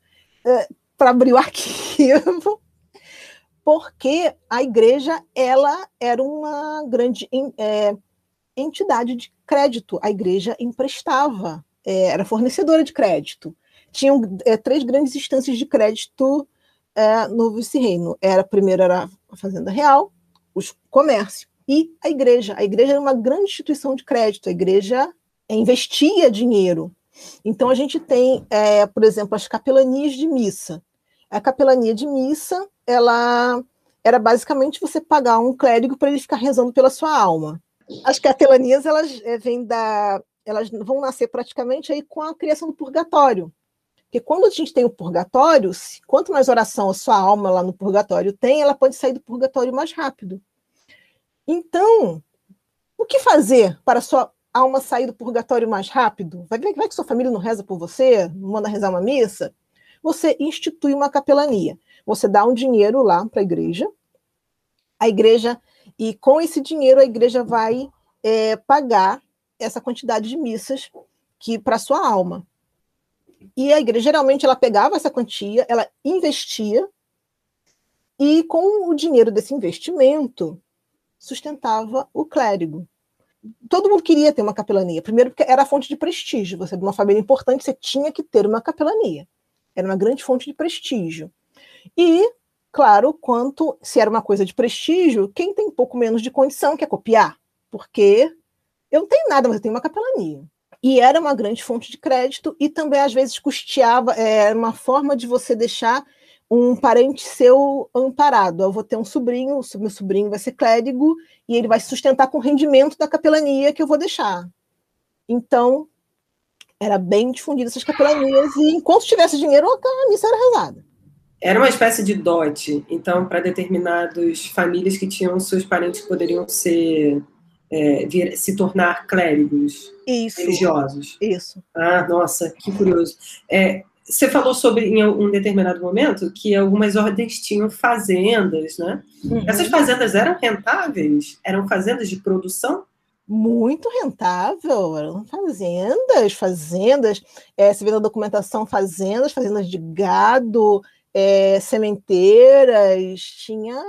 é, para abrir o arquivo, porque a igreja ela era uma grande é, entidade de crédito. A igreja emprestava, é, era fornecedora de crédito. Tinham três grandes instâncias de crédito é, no vice-reino. Era, primeiro era a Fazenda Real, o comércio e a igreja. A igreja era uma grande instituição de crédito, a igreja investia dinheiro. Então a gente tem, é, por exemplo, as capelanias de missa. A capelania de missa, ela era basicamente você pagar um clérigo para ele ficar rezando pela sua alma. As capelanias elas é, vêm da, elas vão nascer praticamente aí com a criação do purgatório. Porque quando a gente tem o purgatório, quanto mais oração a sua alma lá no purgatório tem, ela pode sair do purgatório mais rápido. Então, o que fazer para a sua alma sair do purgatório mais rápido? Vai, vai que sua família não reza por você, não manda rezar uma missa? Você institui uma capelania. Você dá um dinheiro lá para a igreja, a igreja, e com esse dinheiro a igreja vai é, pagar essa quantidade de missas que para sua alma. E a igreja geralmente ela pegava essa quantia, ela investia e com o dinheiro desse investimento sustentava o clérigo. Todo mundo queria ter uma capelania, primeiro porque era fonte de prestígio. Você de uma família importante, você tinha que ter uma capelania. Era uma grande fonte de prestígio. E, claro, quanto se era uma coisa de prestígio, quem tem pouco menos de condição quer copiar, porque eu não tenho nada, mas eu tenho uma capelania e era uma grande fonte de crédito e também às vezes custeava, é, era uma forma de você deixar um parente seu amparado. Eu vou ter um sobrinho, meu sobrinho vai ser clérigo e ele vai se sustentar com o rendimento da capelania que eu vou deixar. Então, era bem difundida essas capelanias e enquanto tivesse dinheiro, a missa era rezada. Era uma espécie de dote, então, para determinadas famílias que tinham seus parentes que poderiam ser é, vir, se tornar clérigos isso, religiosos. Isso. Ah, nossa, que curioso. É, você falou sobre, em um determinado momento, que algumas ordens tinham fazendas, né? Uhum. Essas fazendas eram rentáveis? Eram fazendas de produção? Muito rentável, eram fazendas, fazendas, é, você vê na documentação, fazendas, fazendas de gado, é, sementeiras, tinha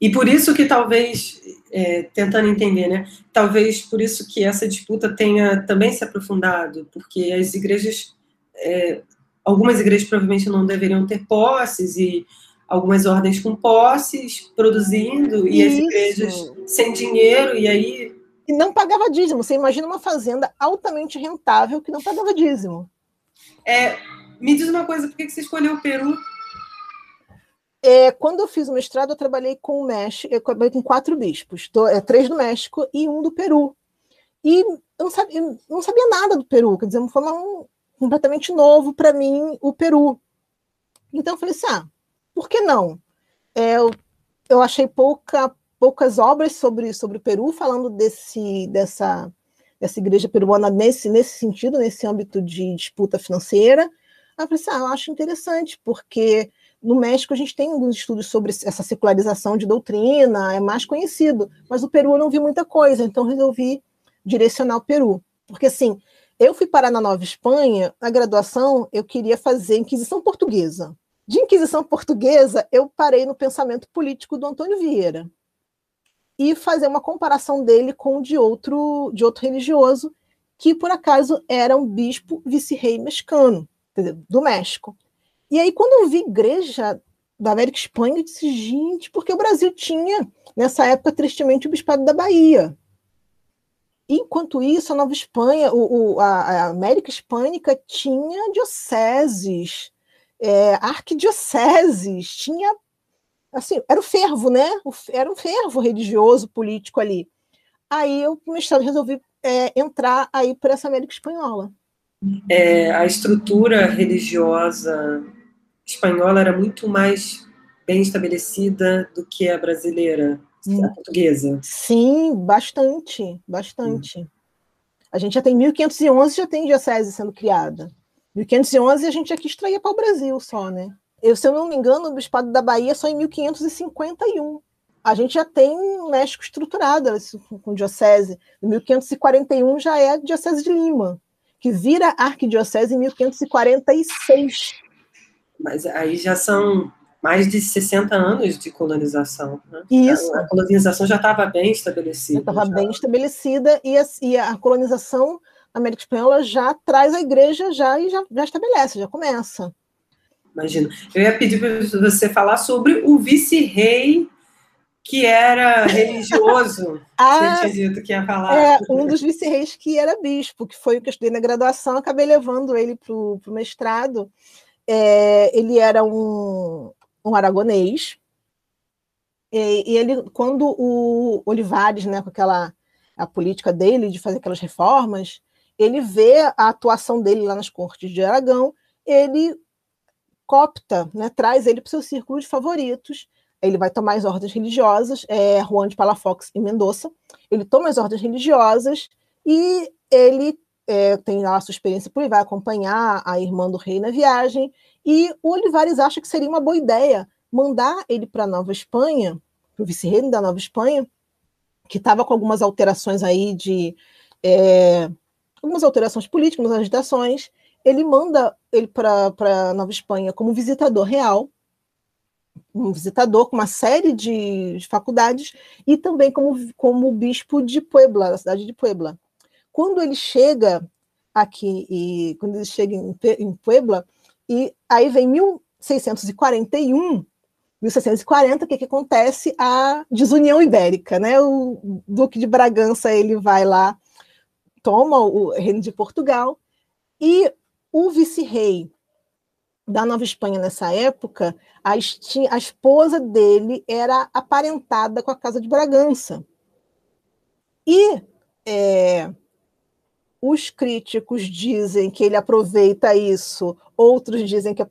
e por isso que talvez, é, tentando entender, né? Talvez por isso que essa disputa tenha também se aprofundado, porque as igrejas, é, algumas igrejas provavelmente não deveriam ter posses e algumas ordens com posses produzindo e isso. as igrejas sem dinheiro e aí e não pagava dízimo. Você imagina uma fazenda altamente rentável que não pagava dízimo. É, me diz uma coisa, por que você escolheu o Peru é, quando eu fiz o mestrado, eu trabalhei com o México, eu trabalhei com quatro bispos, é, três do México e um do Peru. E eu não sabia, eu não sabia nada do Peru, quer dizer, foi um, completamente novo para mim o Peru. Então eu falei assim: ah, por que não? É, eu, eu achei pouca, poucas obras sobre, sobre o Peru, falando desse, dessa, dessa igreja peruana nesse, nesse sentido, nesse âmbito de disputa financeira. Aí eu falei assim: ah, eu acho interessante, porque no México, a gente tem alguns estudos sobre essa secularização de doutrina, é mais conhecido, mas o Peru eu não vi muita coisa, então resolvi direcionar o Peru. Porque, assim, eu fui parar na Nova Espanha, na graduação, eu queria fazer Inquisição Portuguesa. De Inquisição Portuguesa, eu parei no pensamento político do Antônio Vieira. e fazer uma comparação dele com de outro, de outro religioso, que por acaso era um bispo vice-rei mexicano, do México. E aí, quando eu vi igreja da América Espanha, eu disse, gente, porque o Brasil tinha, nessa época, tristemente, o bispado da Bahia. Enquanto isso, a Nova Espanha, o, o, a, América Hispânica tinha dioceses, é, arquidioceses, tinha assim, era o fervo, né? Era um fervo religioso, político ali. Aí eu, no resolvi é, entrar aí para essa América Espanhola. É, a estrutura religiosa espanhola era muito mais bem estabelecida do que a brasileira, hum. a portuguesa. Sim, bastante, bastante. Hum. A gente já tem 1511, já tem diocese sendo criada. 1511 a gente aqui extraía para o Brasil só, né? Eu, se eu não me engano, o Bispado da Bahia só em 1551. A gente já tem um México estruturado com diocese. Em 1541 já é a Diocese de Lima, que vira arquidiocese em 1546. Mas aí já são mais de 60 anos de colonização. Né? Isso. A, colonização já estava bem estabelecida. Estava bem estabelecida e a, e a colonização América Espanhola já traz a igreja já e já, já estabelece, já começa imagino. Eu ia pedir para você falar sobre o vice-rei que era religioso. ah, você tinha dito que ia falar. É, um dos vice-reis que era bispo, que foi o que eu estudei na graduação, acabei levando ele para o mestrado. É, ele era um, um aragonês, e, e, ele, quando o Olivares, né, com aquela a política dele de fazer aquelas reformas, ele vê a atuação dele lá nas cortes de Aragão, ele copta, né, traz ele para o seu círculo de favoritos. Ele vai tomar as ordens religiosas, é Juan de Palafox e Mendoza. Ele toma as ordens religiosas e ele é, tem lá a sua experiência por ele, vai acompanhar a irmã do rei na viagem. E o Olivares acha que seria uma boa ideia mandar ele para Nova Espanha, para o vice-reino da Nova Espanha, que estava com algumas alterações aí de. É, algumas alterações políticas, algumas agitações, ele manda ele para Nova Espanha como visitador real, um visitador com uma série de, faculdades, e também como, como bispo de Puebla, da cidade de Puebla. Quando ele chega aqui, e quando ele chega em, em Puebla, e aí vem 1641, 1640, o que, que acontece? A desunião ibérica, né? O Duque de Bragança ele vai lá, toma o reino de Portugal, e o vice-rei da Nova Espanha nessa época, a, a, esposa dele era aparentada com a Casa de Bragança. E é, os críticos dizem que ele aproveita isso, outros dizem que a,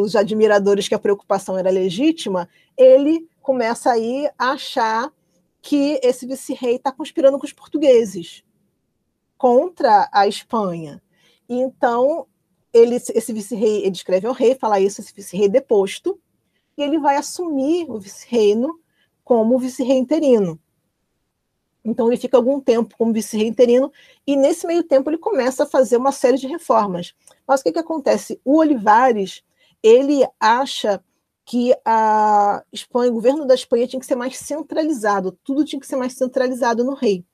os admiradores que a preocupação era legítima, ele começa aí a achar que esse vice-rei está conspirando com os portugueses contra a Espanha. Então, ele, esse vice-rei, ele escreve ao rei, fala isso, esse vice-rei deposto, e ele vai assumir o vice-reino como vice-rei interino. Então ele fica algum tempo como vice-rei interino, e nesse meio tempo ele começa a fazer uma série de reformas. Mas o que, que acontece? O Olivares, ele acha que a Espanha, o governo da Espanha tinha que ser mais centralizado, tudo tinha que ser mais centralizado no rei.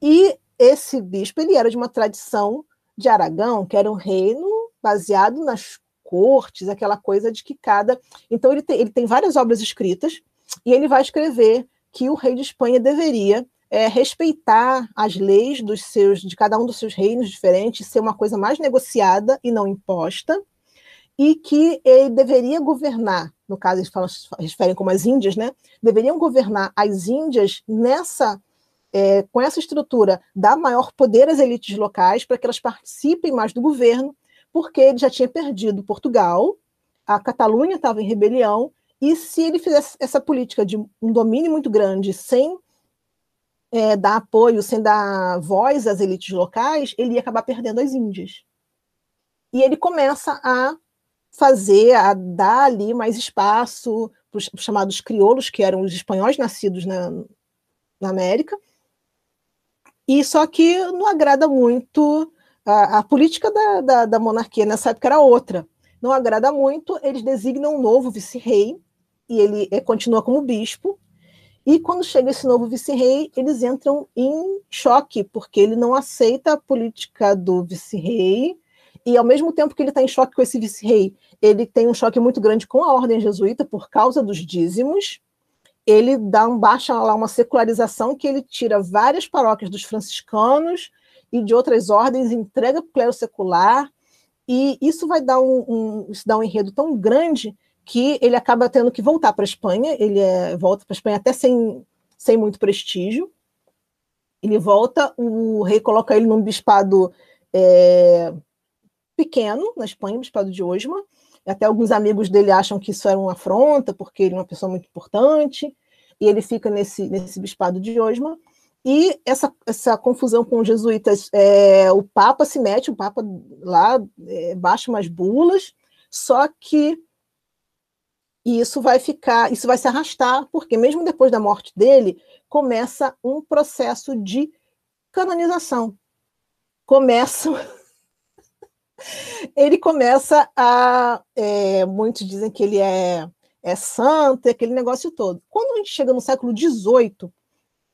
E esse bispo, ele era de uma tradição de Aragão, que era um reino baseado nas cortes, aquela coisa de que cada. Então, ele tem, ele tem várias obras escritas, e ele vai escrever que o rei de Espanha deveria é, respeitar as leis dos seus, de cada um dos seus reinos diferentes, ser uma coisa mais negociada e não imposta, e que ele deveria governar, no caso eles falam, referem como as Índias, né? Deveriam governar as Índias nessa é, com essa estrutura, dar maior poder às elites locais para que elas participem mais do governo, porque ele já tinha perdido Portugal, a Catalunha estava em rebelião, e se ele fizesse essa política de um domínio muito grande, sem é, dar apoio, sem dar voz às elites locais, ele ia acabar perdendo as Índias. E ele começa a fazer, a dar ali mais espaço para os chamados crioulos, que eram os espanhóis nascidos na, na América, e só que não agrada muito a, a política da, da, da, monarquia nessa época era outra. Não agrada muito, eles designam um novo vice-rei, e ele é, continua como bispo, E quando chega esse novo vice-rei, eles entram em choque, porque ele não aceita a política do vice-rei, e ao mesmo tempo que ele está em choque com esse vice-rei, ele tem um choque muito grande com a ordem jesuíta por causa dos dízimos. Ele dá um baixa lá uma secularização que ele tira várias paróquias dos franciscanos e de outras ordens, entrega para o clero secular, e isso vai dar um, um, isso dá um enredo tão grande que ele acaba tendo que voltar para a Espanha, ele é, volta para a Espanha até sem, sem muito prestígio. Ele volta, o rei coloca ele num bispado é, pequeno na Espanha, o bispado de Osma. Até alguns amigos dele acham que isso era uma afronta, porque ele é uma pessoa muito importante, e ele fica nesse, nesse bispado de Osma. E essa, essa confusão com os jesuítas, é, o Papa se mete, o Papa lá é, baixa umas bulas, só que e isso vai ficar, isso vai se arrastar, porque mesmo depois da morte dele, começa um processo de canonização. Começa. ele começa a. É, muitos dizem que ele é, é santo, aquele negócio todo. Quando a gente chega no século XVIII,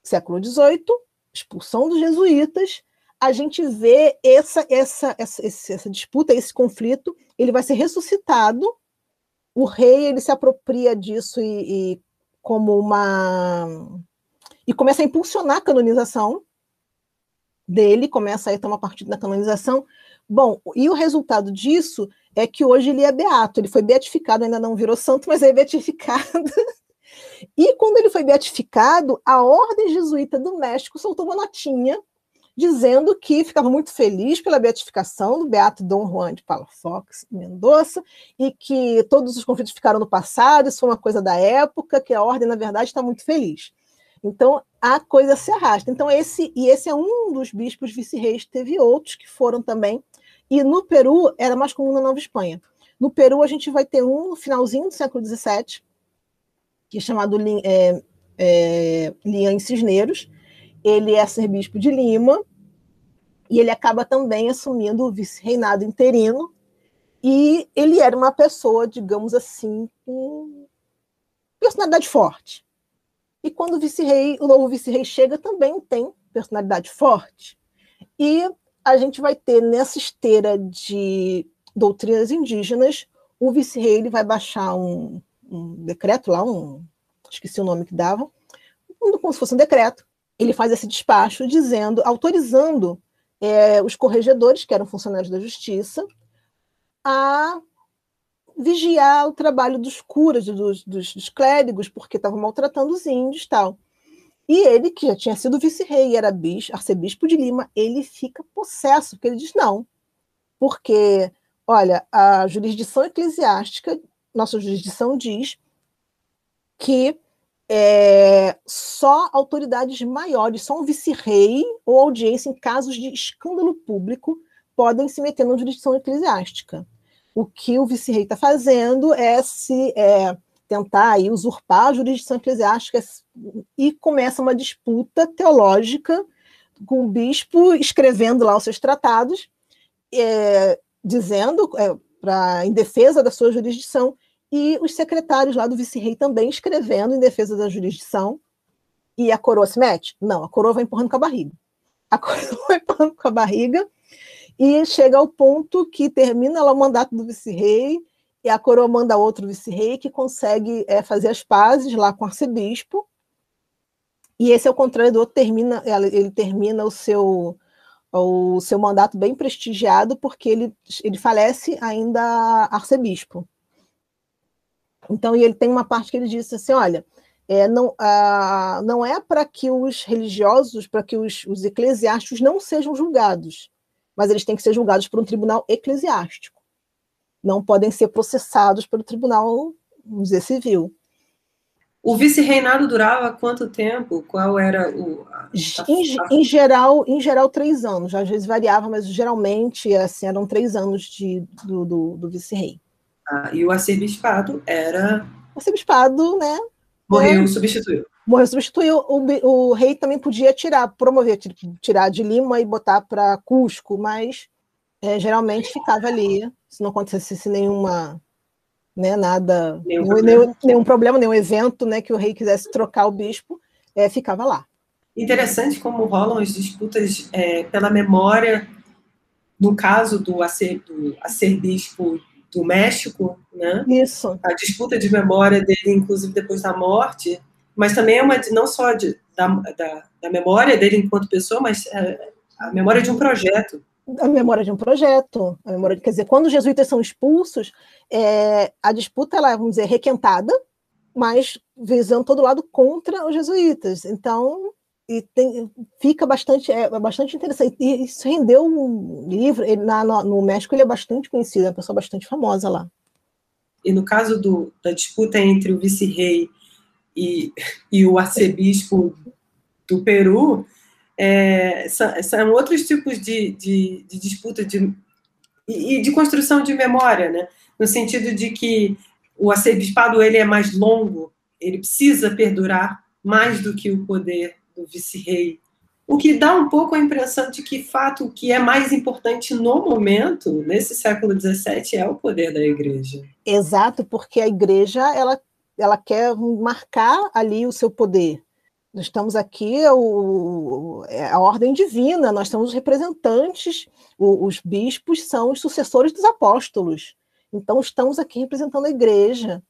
século XVIII, expulsão dos jesuítas, a gente vê essa, essa, essa, essa disputa, esse conflito, ele vai ser ressuscitado o rei ele se apropria disso e, e, como uma e começa a impulsionar a canonização dele, começa a tomar partido na canonização. Bom, e o resultado disso é que hoje ele é beato, ele foi beatificado, ainda não virou santo, mas é beatificado. e quando ele foi beatificado, a Ordem Jesuíta do México soltou uma notinha dizendo que ficava muito feliz pela beatificação do beato Dom Juan de Palafox Mendonça e que todos os conflitos ficaram no passado, isso foi uma coisa da época, que a ordem, na verdade, está muito feliz. Então, a coisa se arrasta. Então, esse e esse é um dos bispos vice-reis, teve outros que foram também. E no Peru, era mais comum na Nova Espanha. No Peru, a gente vai ter um no finalzinho do século XVII, que é chamado é, é, Lian ele é arcebispo de Lima e ele acaba também assumindo o vice-reinado interino. E ele era uma pessoa, digamos assim, com personalidade forte. E quando o vice-rei, o novo vice-rei chega, também tem personalidade forte. E a gente vai ter nessa esteira de doutrinas indígenas, o vice-rei ele vai baixar um, um decreto lá, um esqueci o nome que dava, como se fosse um decreto, ele faz esse despacho dizendo, autorizando é, os corregedores, que eram funcionários da justiça, a vigiar o trabalho dos curas, dos, dos, dos clérigos, porque estavam maltratando os índios tal. E ele, que já tinha sido vice-rei e era bispo, arcebispo de Lima, ele fica possesso, porque ele diz não. Porque, olha, a jurisdição eclesiástica, nossa jurisdição diz que é, só autoridades maiores, só um vice-rei ou audiência em casos de escândalo público podem se meter na jurisdição eclesiástica. O que o vice-rei está fazendo é se é, tentar aí, usurpar a jurisdição eclesiástica e começa uma disputa teológica com o bispo escrevendo lá os seus tratados, é, dizendo é, pra, em defesa da sua jurisdição e os secretários lá do vice-rei também escrevendo em defesa da jurisdição. E a coroa se mete? Não, a coroa vai empurrando com a barriga. A coroa vai empurrando com a barriga e chega ao ponto que termina lá o mandato do vice-rei e a coroa manda outro vice-rei que consegue é, fazer as pazes lá com o arcebispo. E esse é o contrário do outro, termina, ele termina o seu o seu mandato bem prestigiado porque ele, ele falece ainda arcebispo. Então, e ele tem uma parte que ele disse assim: olha, é, não, ah, não é para que os religiosos, para que os, os eclesiásticos não sejam julgados, mas eles têm que ser julgados por um tribunal eclesiástico. Não podem ser processados pelo tribunal, vamos dizer, civil. O vice-reinado durava quanto tempo? Qual era o. Em, em, geral, em geral, três anos. Às vezes variava, mas geralmente assim, eram três anos de, do, do, do vice-rei. Ah, e o arcebispado era. O arcebispado, né? Morreu, é, substituiu. Morreu, substituiu. O, o rei também podia tirar, promover, tirar de Lima e botar para Cusco, mas é, geralmente ficava ali, se não acontecesse nenhuma né? Nada, nenhum, nenhum, problema. nenhum, problema, nenhum evento, né? Que o rei quisesse trocar o bispo, é, ficava lá. Interessante como rolam as disputas é, pela memória, no caso do, acer, do arcebispo do México, né? Isso. A disputa de memória dele, inclusive depois da morte, mas também é uma não só de, da, da, da memória dele enquanto pessoa, mas é, a memória de um projeto. A memória de um projeto. A memória, quer dizer, quando os jesuítas são expulsos, é, a disputa ela, vamos dizer, requentada, mas visando todo lado contra os jesuítas. Então, e tem, fica bastante, é, bastante interessante. E isso rendeu um livro. Ele, na, no, no, México ele é bastante conhecido, é uma pessoa bastante famosa lá. E no caso do, da disputa entre o vice-rei e, e o arcebispo do Peru, é, são, são, outros tipos de, de, de disputa de, e de construção de memória, né? no sentido de que o arcebispado ele é mais longo, ele precisa perdurar mais do que o poder do vice-rei, o que dá um pouco a impressão de que fato o que é mais importante no momento, nesse século XVII, é o poder da igreja. Exato, porque a igreja ela, ela quer marcar ali o seu poder. Nós estamos aqui, o, é a ordem divina, nós somos representantes, o, os bispos são os sucessores dos apóstolos. Então, estamos aqui representando a igreja.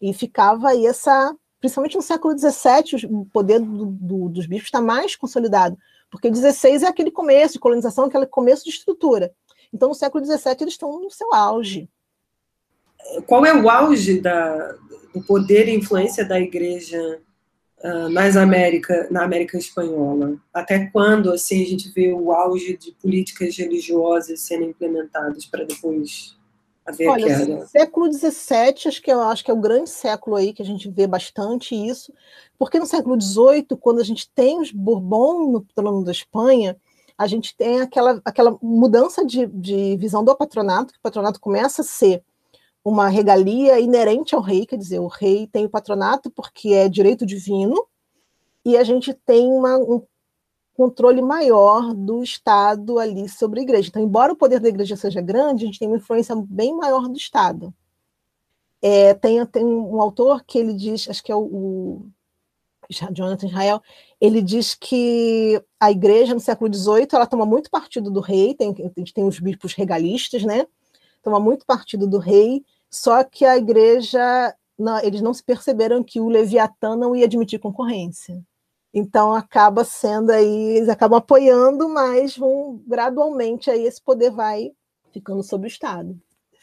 E ficava aí essa. Principalmente no século XVII, o poder do, do, dos bispos está mais consolidado, porque XVI é aquele começo de colonização, aquele começo de estrutura. Então, no século XVII, eles estão no seu auge. Qual é o auge da, do poder e influência da igreja uh, nas América, na América Espanhola? Até quando assim a gente vê o auge de políticas religiosas sendo implementadas para depois Olha, século XVII, acho que eu acho que é o grande século aí que a gente vê bastante isso, porque no século XVIII, quando a gente tem os Bourbon no trono da Espanha, a gente tem aquela, aquela mudança de, de visão do patronato, que o patronato começa a ser uma regalia inerente ao rei, quer dizer, o rei tem o patronato porque é direito divino, e a gente tem uma, um controle maior do Estado ali sobre a igreja. Então, embora o poder da igreja seja grande, a gente tem uma influência bem maior do Estado. É, tem, tem um autor que ele diz, acho que é o, o Jonathan Israel, ele diz que a igreja no século XVIII ela toma muito partido do rei, tem, gente tem os bispos regalistas, né? toma muito partido do rei, só que a igreja, não, eles não se perceberam que o Leviatã não ia admitir concorrência. Então acaba sendo aí, eles acabam apoiando, mas vão gradualmente aí esse poder vai ficando sob o Estado.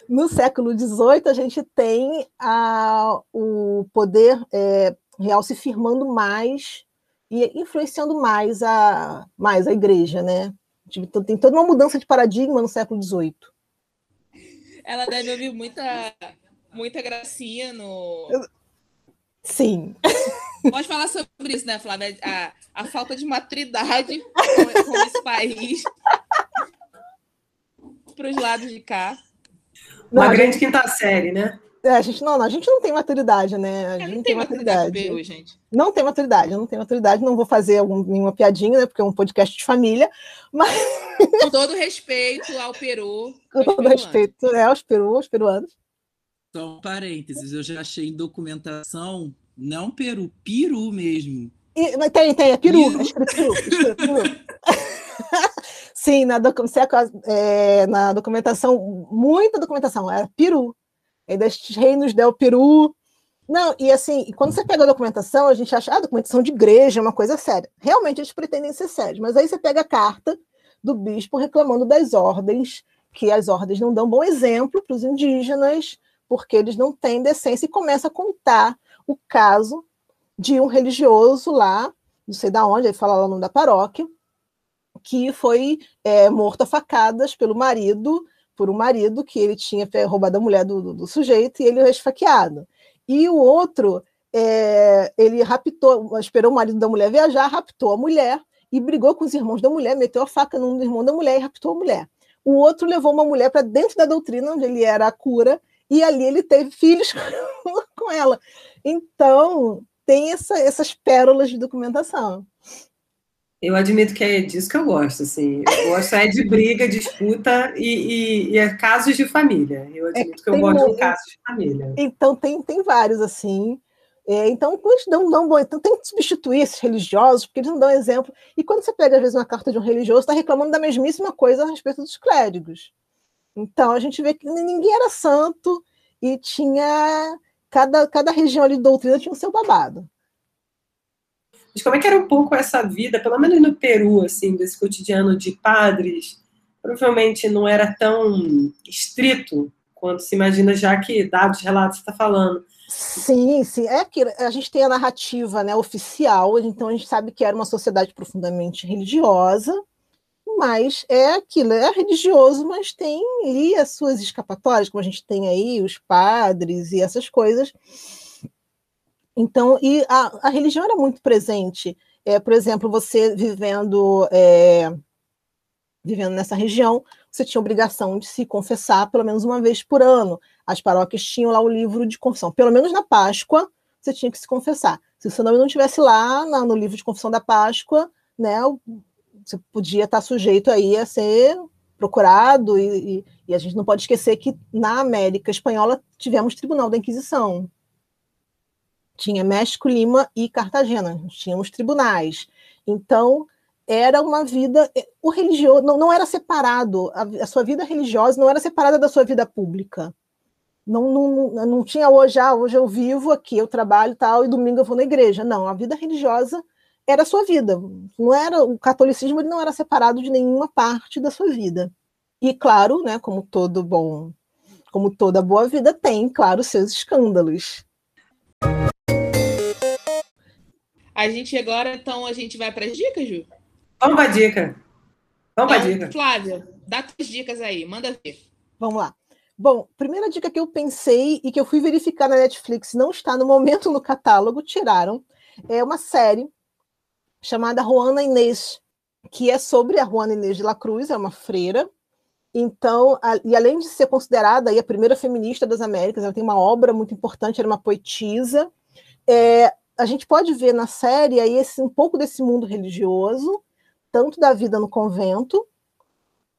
No século XVIII a gente tem a, o poder é, real se firmando mais e influenciando mais a, mais a igreja, né? Tem toda uma mudança de paradigma no século XVIII. Ela deve ouvir muita, muita gracinha no. Sim. Pode falar sobre isso, né, Flávia? A, a falta de maturidade com, com esse país para os lados de cá. Uma não, grande gente... quinta série, né? É, a gente não, não, a gente não tem maturidade, né? A gente não tem maturidade. maturidade. gente. Não tem maturidade, não tem maturidade, não vou fazer algum, nenhuma piadinha, né? Porque é um podcast de família, mas. Com todo respeito ao Peru. Com todo respeito é, aos Peru, aos peruanos. Só um parênteses, eu já achei em documentação, não Peru, Peru mesmo. E, tem, tem, é Peru, Peru. É Peru, Peru. Sim, na, doc, é, na documentação, muita documentação, é Peru é destes reinos del Peru. Não, e assim, quando você pega a documentação, a gente acha, ah, documentação de igreja é uma coisa séria. Realmente eles pretendem ser sérios, mas aí você pega a carta do bispo reclamando das ordens, que as ordens não dão bom exemplo para os indígenas, porque eles não têm decência, e começa a contar o caso de um religioso lá, não sei da onde, ele fala lá o nome da paróquia, que foi é, morto a facadas pelo marido por um marido que ele tinha roubado a mulher do, do, do sujeito e ele é esfaqueado. E o outro, é, ele raptou, esperou o marido da mulher viajar, raptou a mulher e brigou com os irmãos da mulher, meteu a faca no irmão da mulher e raptou a mulher. O outro levou uma mulher para dentro da doutrina, onde ele era a cura, e ali ele teve filhos com ela. Então, tem essa, essas pérolas de documentação. Eu admito que é disso que eu gosto, assim. Eu gosto é de briga, disputa e, e, e é casos de família. Eu é admito é, que eu gosto um, de casos de família. Então, tem, tem vários, assim. É, então, eles não dão bom. Então, tem que substituir esses religiosos, porque eles não dão exemplo. E quando você pega, às vezes, uma carta de um religioso, está reclamando da mesmíssima coisa a respeito dos clérigos. Então, a gente vê que ninguém era santo e tinha. Cada, cada região ali de doutrina tinha o seu babado. Mas como é que era um pouco essa vida, pelo menos no Peru, assim, desse cotidiano de padres? Provavelmente não era tão estrito quanto se imagina, já que dados relatos está falando. Sim, sim. É que a gente tem a narrativa né, oficial, então a gente sabe que era uma sociedade profundamente religiosa, mas é aquilo, é religioso, mas tem aí as suas escapatórias, como a gente tem aí os padres e essas coisas. Então, e a, a religião era muito presente. É, por exemplo, você vivendo, é, vivendo nessa região, você tinha obrigação de se confessar pelo menos uma vez por ano. As paróquias tinham lá o livro de confissão. Pelo menos na Páscoa, você tinha que se confessar. Se o seu nome não estivesse lá na, no livro de confissão da Páscoa, né, você podia estar sujeito aí a ser procurado, e, e, e, a gente não pode esquecer que na América Espanhola tivemos Tribunal da Inquisição. Tinha México, Lima e Cartagena, tínhamos tribunais. Então, era uma vida. O religioso não, não era separado, a, a, sua vida religiosa não era separada da sua vida pública. Não, não, não tinha hoje, ah, hoje eu vivo aqui, eu trabalho tal, e domingo eu vou na igreja. Não, a vida religiosa era a sua vida. Não era o catolicismo ele não era separado de nenhuma parte da sua vida. E claro, né, como todo bom, como toda boa vida tem, claro, seus escândalos. A gente agora, então, a gente vai para as dicas, Ju? Vamos para a dica. Vamos para a dica. Flávia, dá tuas dicas aí, manda ver. Vamos lá. Bom, primeira dica que eu pensei e que eu fui verificar na Netflix, não está no momento no catálogo, tiraram, é uma série chamada Juana Inês, que é sobre a Juana Inês de la Cruz, é uma freira. Então, a, e além de ser considerada a primeira feminista das Américas, ela tem uma obra muito importante, ela é uma poetisa. É, a gente pode ver na série aí esse, um pouco desse mundo religioso, tanto da vida no convento,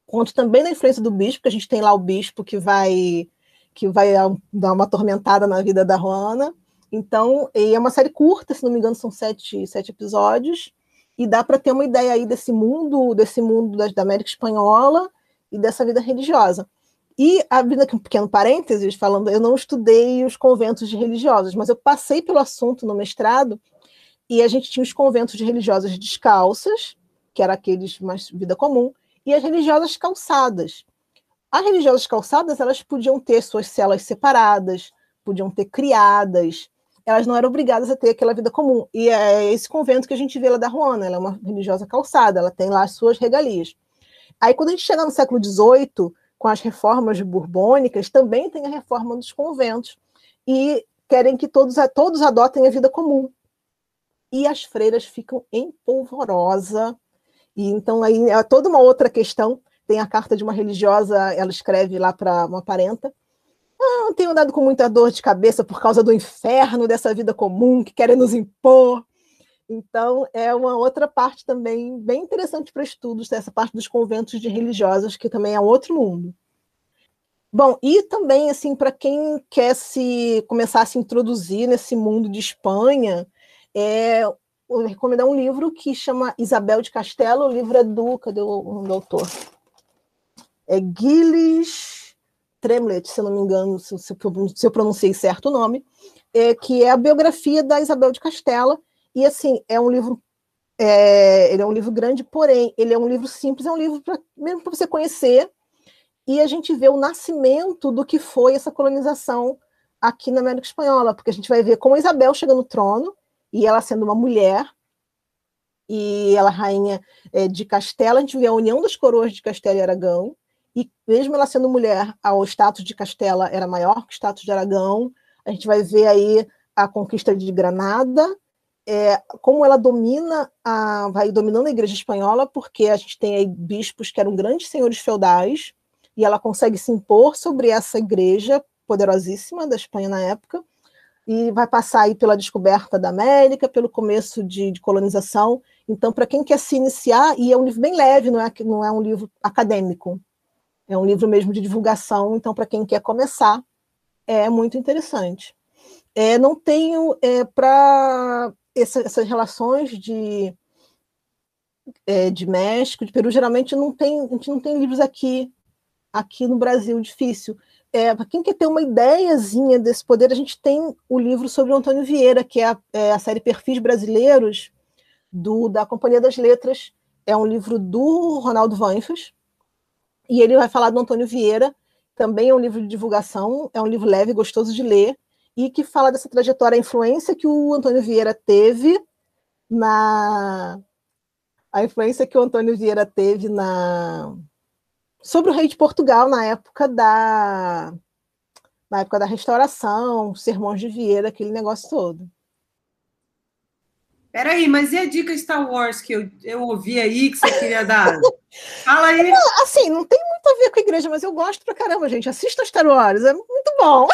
quanto também da influência do bispo, que a gente tem lá o bispo que vai que vai dar uma atormentada na vida da Juana. Então, é uma série curta, se não me engano, são sete, sete episódios, e dá para ter uma ideia aí desse mundo, desse mundo da, da América Espanhola e dessa vida religiosa. E abrindo aqui um pequeno parênteses, falando, eu não estudei os conventos de religiosas, mas eu passei pelo assunto no mestrado, e a gente tinha os conventos de religiosas descalças, que era aqueles mais vida comum, e as religiosas calçadas. As religiosas calçadas, elas podiam ter suas celas separadas, podiam ter criadas, elas não eram obrigadas a ter aquela vida comum. E é esse convento que a gente vê lá da Ruana, ela é uma religiosa calçada, ela tem lá as suas regalias. Aí, quando a gente chega no século XVIII, com as reformas borbônicas, também tem a reforma dos conventos. E querem que todos, todos adotem a vida comum. E as freiras ficam em polvorosa. E então aí é toda uma outra questão. Tem a carta de uma religiosa, ela escreve lá para uma parenta, ah, tenho andado com muita dor de cabeça por causa do inferno dessa vida comum que querem nos impor. Então, é uma outra parte também bem interessante para estudos, essa parte dos conventos de religiosas, que também é outro mundo. Bom, e também, assim, para quem quer se começar a se introduzir nesse mundo de Espanha, é, eu recomendar um livro que chama Isabel de Castelo, o livro é do, cadê o, o doutor? É Gilles Tremlet, se não me engano, se, se, se eu pronunciei certo o nome, é, que é a biografia da Isabel de Castela. E assim, é um livro. É, ele é um livro grande, porém, ele é um livro simples, é um livro pra, mesmo para você conhecer. E a gente vê o nascimento do que foi essa colonização aqui na América Espanhola, porque a gente vai ver como a Isabel chega no trono, e ela sendo uma mulher, e ela rainha é, de Castela, a gente vê a união das coroas de Castela e Aragão, e mesmo ela sendo mulher, o status de Castela era maior que o status de Aragão. A gente vai ver aí a conquista de Granada, é, como ela domina, a, vai dominando a igreja espanhola, porque a gente tem aí bispos que eram grandes senhores feudais, e ela consegue se impor sobre essa igreja poderosíssima da Espanha na época. e vai passar aí pela descoberta da América, pelo começo de, de colonização. Então, para quem quer se iniciar, e é um livro bem leve, não é, não é um livro acadêmico, é um livro mesmo de divulgação. Então, para quem quer começar, é muito interessante. É, não tenho é, para essa, essas relações de é, de México, de Peru, geralmente não tem, a gente não tem livros aqui, aqui no Brasil, difícil. É, para quem quer ter uma ideiazinha desse poder, a gente tem o livro sobre o Antônio Vieira, que é a, é a série Perfis Brasileiros, do, da Companhia das Letras. É um livro do Ronaldo Vanfas, e ele vai falar do Antônio Vieira, também é um livro de divulgação, é um livro leve, gostoso de ler, e que fala dessa trajetória, a influência que o Antônio Vieira teve na, a influência que o Antônio Vieira teve na sobre o rei de Portugal na época da na época da restauração, Sermões de Vieira, aquele negócio todo. Peraí, mas e a dica Star Wars que eu, eu ouvi aí que você queria dar? Fala aí. Não, assim, não tem muito a ver com a igreja, mas eu gosto pra caramba, gente. Assista Star Wars, é muito bom.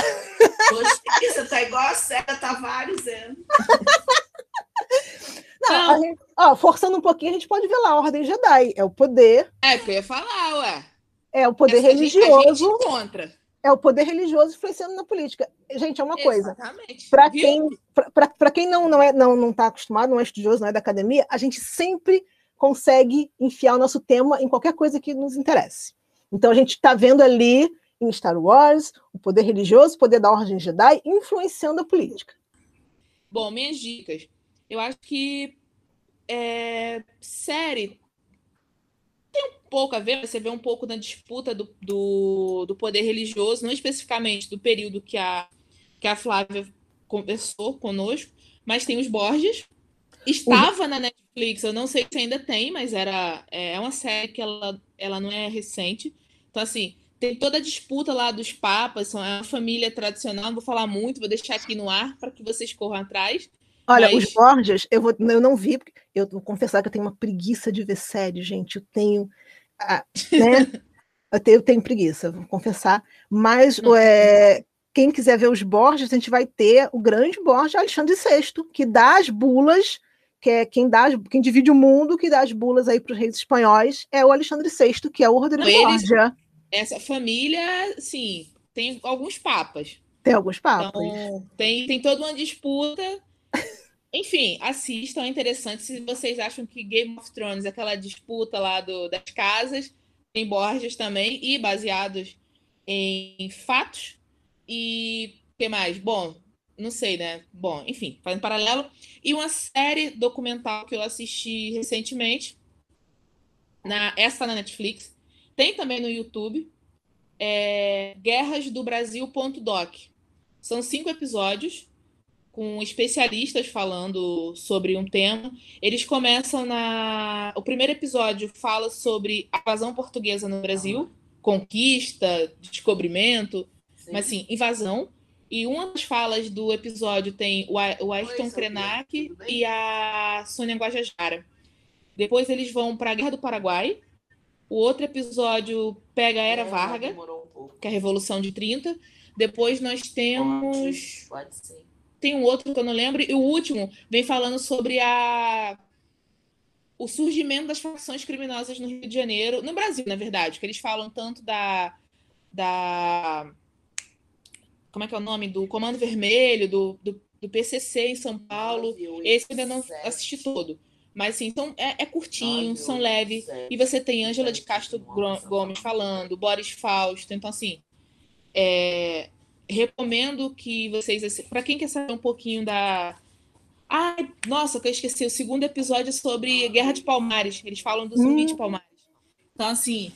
Gostei, você tá igual a Sérgio Tavares, é. Não, gente, ó, forçando um pouquinho, a gente pode ver lá a Ordem Jedi. É o poder. É, que eu ia falar, ué. É o poder Essa religioso. A gente contra. É o poder religioso influenciando na política. Gente, é uma coisa. Exatamente. Para Viu? quem, pra, pra quem não não é não não está acostumado, não é estudioso, não é da academia, a gente sempre consegue enfiar o nosso tema em qualquer coisa que nos interesse. Então a gente está vendo ali em Star Wars o poder religioso, o poder da Ordem Jedi influenciando a política. Bom, minhas dicas. Eu acho que é, série tem um pouco a ver, você vê um pouco da disputa do, do, do poder religioso, não especificamente do período que a, que a Flávia conversou conosco, mas tem os Borges. Estava na Netflix, eu não sei se ainda tem, mas era é uma série que ela, ela não é recente. Então, assim, tem toda a disputa lá dos papas, são é uma família tradicional, não vou falar muito, vou deixar aqui no ar para que vocês corram atrás. Olha, Mas- os Borges, eu, vou, eu não vi, porque eu vou confessar que eu tenho uma preguiça de ver série, gente. Eu tenho. ah, né? eu, tenho, eu tenho preguiça, vou confessar. Mas é, quem quiser ver os Borges, a gente vai ter o grande Borges Alexandre VI, que dá as bulas, que é quem, dá, quem divide o mundo, que dá as bulas aí para os reis espanhóis, é o Alexandre VI, que é o Rodrigo Eles- Borgia. Essa família, sim, tem alguns papas. Tem alguns papos. Então, tem, tem toda uma disputa. Enfim, assistam, é interessante. Se vocês acham que Game of Thrones, aquela disputa lá do, das casas, tem Borges também, e baseados em fatos. E o que mais? Bom, não sei, né? Bom, enfim, fazendo paralelo. E uma série documental que eu assisti recentemente, na, essa na Netflix, tem também no YouTube, é guerrasdobrasil.doc. São cinco episódios com especialistas falando sobre um tema. Eles começam na. O primeiro episódio fala sobre a invasão portuguesa no Brasil, conquista, descobrimento, mas assim, invasão. E uma das falas do episódio tem o A- o Ayrton Oi, Krenak e a Sônia Guajajara. Depois eles vão para a Guerra do Paraguai. O outro episódio pega a Era É, Varga, um que é a Revolução de 30. Depois nós temos. Pode, pode ser. Tem um outro que eu não lembro. E o último vem falando sobre a. O surgimento das facções criminosas no Rio de Janeiro, no Brasil, na verdade, que eles falam tanto da. da como é que é o nome? Do Comando Vermelho, do, do, do PCC em São Paulo. Esse eu ainda não assisti todo. Mas, assim, são, é, é curtinho, nove, são oito, leves. sete, E você tem Ângela de Castro Gomes falando, Boris Fausto. Então, assim, é, recomendo que vocês. Para quem quer saber um pouquinho da. Ai, nossa, que eu esqueci. O segundo episódio é sobre Guerra de Palmares. Eles falam do zumbi Hum. de Palmares. Então, assim,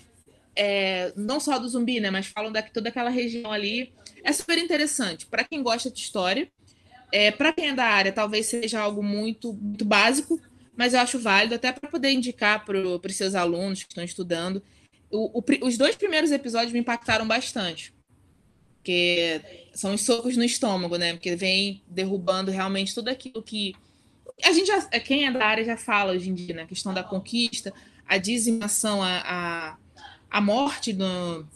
é, não só do zumbi, né? Mas falam da toda aquela região ali. É super interessante. Para quem gosta de história, é, para quem é da área, talvez seja algo muito, muito básico, mas eu acho válido até para poder indicar para os seus alunos que estão estudando. O- o os dois primeiros episódios me impactaram bastante, porque são os socos no estômago, né? Porque vem derrubando realmente tudo aquilo que a gente já, quem é da área já fala hoje em dia, né? A questão da conquista, a dizimação, a, a, a morte do-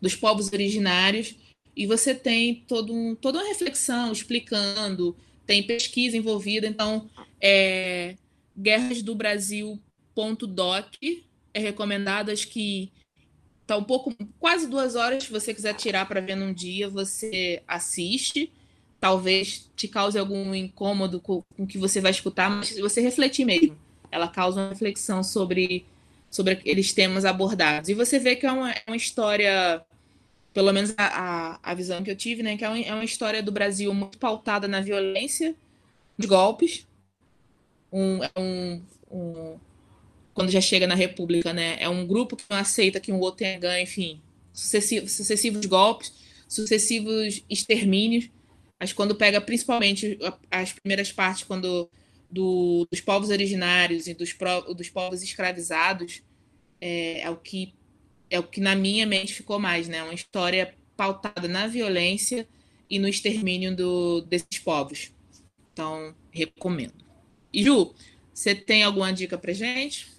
dos povos originários. E você tem todo um, toda uma reflexão explicando, tem pesquisa envolvida, então é Guerras do Brasil.doc é recomendado, acho que tá um pouco, quase duas horas, se você quiser tirar para ver num dia, você assiste. Talvez te cause algum incômodo com o que você vai escutar, mas se você refletir mesmo, ela causa uma reflexão sobre, sobre aqueles temas abordados. E você vê que é uma, é uma história, pelo menos a, a, a, visão que eu tive, né, que é uma, é uma história do Brasil muito pautada na violência, de golpes, um, é um, um quando já chega na República, né? É um grupo que não aceita que um outro tenha ganho, enfim, sucessivos, sucessivos golpes, sucessivos extermínios. Mas quando pega principalmente as primeiras partes, quando do, dos povos originários e dos, dos povos escravizados, é, é, o que é o que na minha mente ficou mais, né? Uma história pautada na violência e no extermínio do, desses povos. Então, recomendo. E Ju, você tem alguma dica pra gente?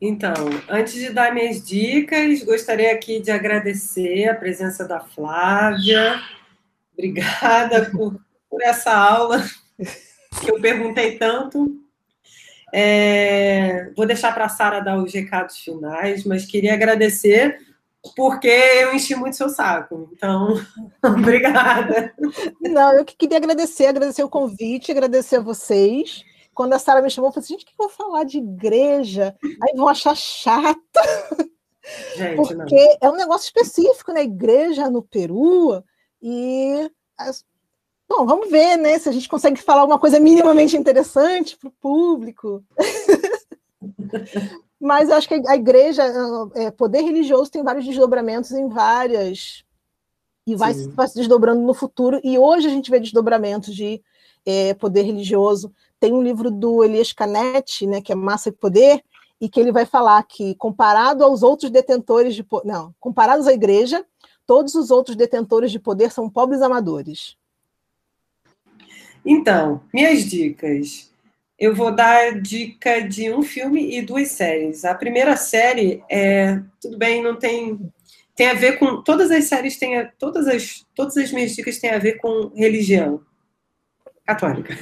Então, antes de dar minhas dicas, gostaria aqui de agradecer a presença da Flávia. Obrigada por, por essa aula que eu perguntei tanto. É, vou deixar para a Sara dar os recados finais, mas queria agradecer porque eu enchi muito seu saco. Então, obrigada. Não, eu que queria agradecer, agradecer o convite, agradecer a vocês quando a Sara me chamou, eu falei assim, gente, o que eu vou falar de igreja? Aí vão achar chato. Gente, Porque não. é um negócio específico, né? Igreja no Peru. E. Bom, vamos ver, né? Se a gente consegue falar alguma coisa minimamente interessante para o público. Mas eu acho que a igreja, é, poder religioso, tem vários desdobramentos em várias. E vai, vai, se desdobrando no futuro. E hoje a gente vê desdobramentos de é, poder religioso tem um livro do Elias Canetti, né, que é Massa e Poder, e que ele vai falar que, comparado aos outros detentores de poder, não, comparados à igreja, todos os outros detentores de poder são pobres amadores. Então, minhas dicas. Eu vou dar dica de um filme e duas séries. A primeira série é, tudo bem, não tem tem a ver com todas as séries têm todas as todas as minhas dicas têm a ver com religião católica.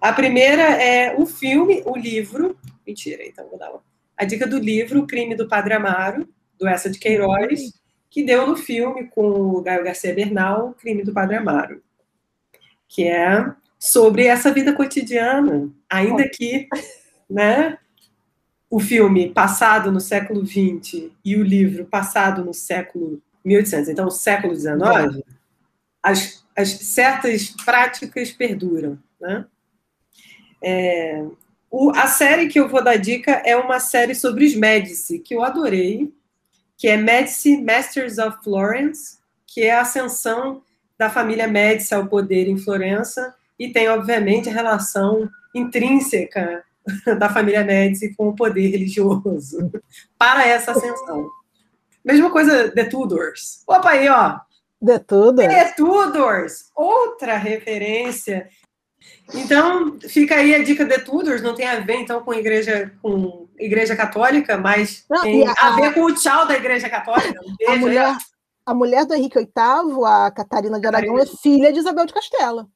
A primeira é o filme, o livro. Mentira, então vou dar uma. A dica do livro, O Crime do Padre Amaro, do Essa de Queiroz, que deu no filme com o Gaio Garcia Bernal, O Crime do Padre Amaro. Que é sobre essa vida cotidiana, ainda que, né? O filme passado no século XX e o livro passado no século 1800, então o século XIX, as, as certas práticas perduram, né? É, o, a série que eu vou dar dica é uma série sobre os Médici, que eu adorei, que é Médici Masters of Florence, que é a ascensão da família Médici ao poder em Florença, e tem, obviamente, a relação intrínseca da família Médici com o poder religioso para essa ascensão. Mesma coisa The Tudors. Opa aí, ó. The Tudors. The Tudors. Outra referência então, fica aí a dica de Tudors, não tem a ver então com igreja com igreja católica, mas não, tem a, a, ver com o tchau da igreja católica. Um a, mulher, a mulher do Henrique VIII, a Catarina de Aragão, é filha de Isabel de Castela.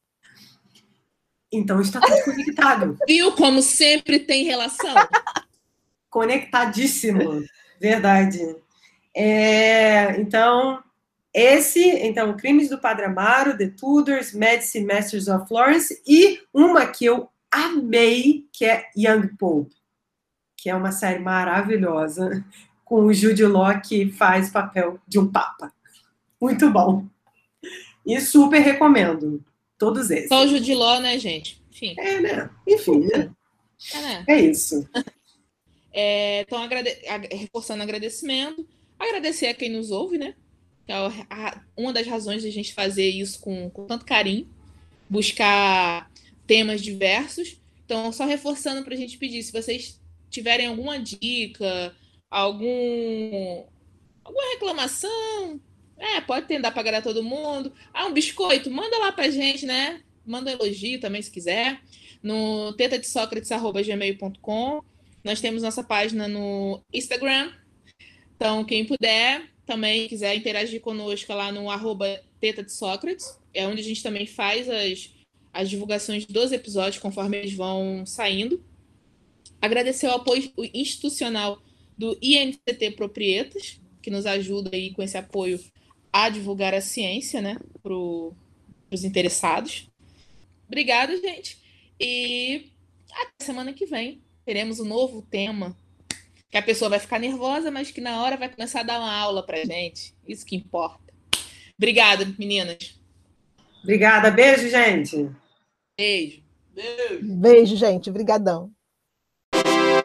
Então está tudo conectado. Viu como sempre tem relação? Conectadíssimo, verdade. É, então, esse, então, Crimes do Padre Amaro, The Tudors, Medicine Masters of Florence, e uma que eu amei, que é Young Pope, que é uma série maravilhosa, o Jude Law que faz papel de um papa. Muito bom. E super recomendo. Todos esses. Só o Jude Law, né, gente? Enfim. É, né? Enfim, né? É, né? é isso. É, então, agrade... reforçando agradecimento, agradecer a quem nos ouve, né? É uma das razões de a gente fazer isso com, com tanto carinho, buscar temas diversos. Então, só reforçando para a gente pedir, se vocês tiverem alguma dica, algum alguma reclamação, é, pode tentar para agradar todo mundo. Ah, um biscoito, manda lá para gente, né? Manda um elogio também, se quiser, no tetadesocrates.gmail.com. Nós temos nossa página no Instagram. Então, quem puder, também quiser interagir conosco lá no arroba Teta de Sócrates, é onde a gente também faz as, as divulgações dos episódios conforme eles vão saindo. Agradecer o apoio institucional do INCT Proprietas, que nos ajuda aí com esse apoio a divulgar a ciência, né, para os interessados. Obrigada, gente. E até semana que vem teremos um novo tema que a pessoa vai ficar nervosa, mas que na hora vai começar a dar uma aula para gente. Isso que importa. Obrigada, meninas. Obrigada. Beijo, gente. Beijo. Beijo. Beijo, gente. Obrigadão.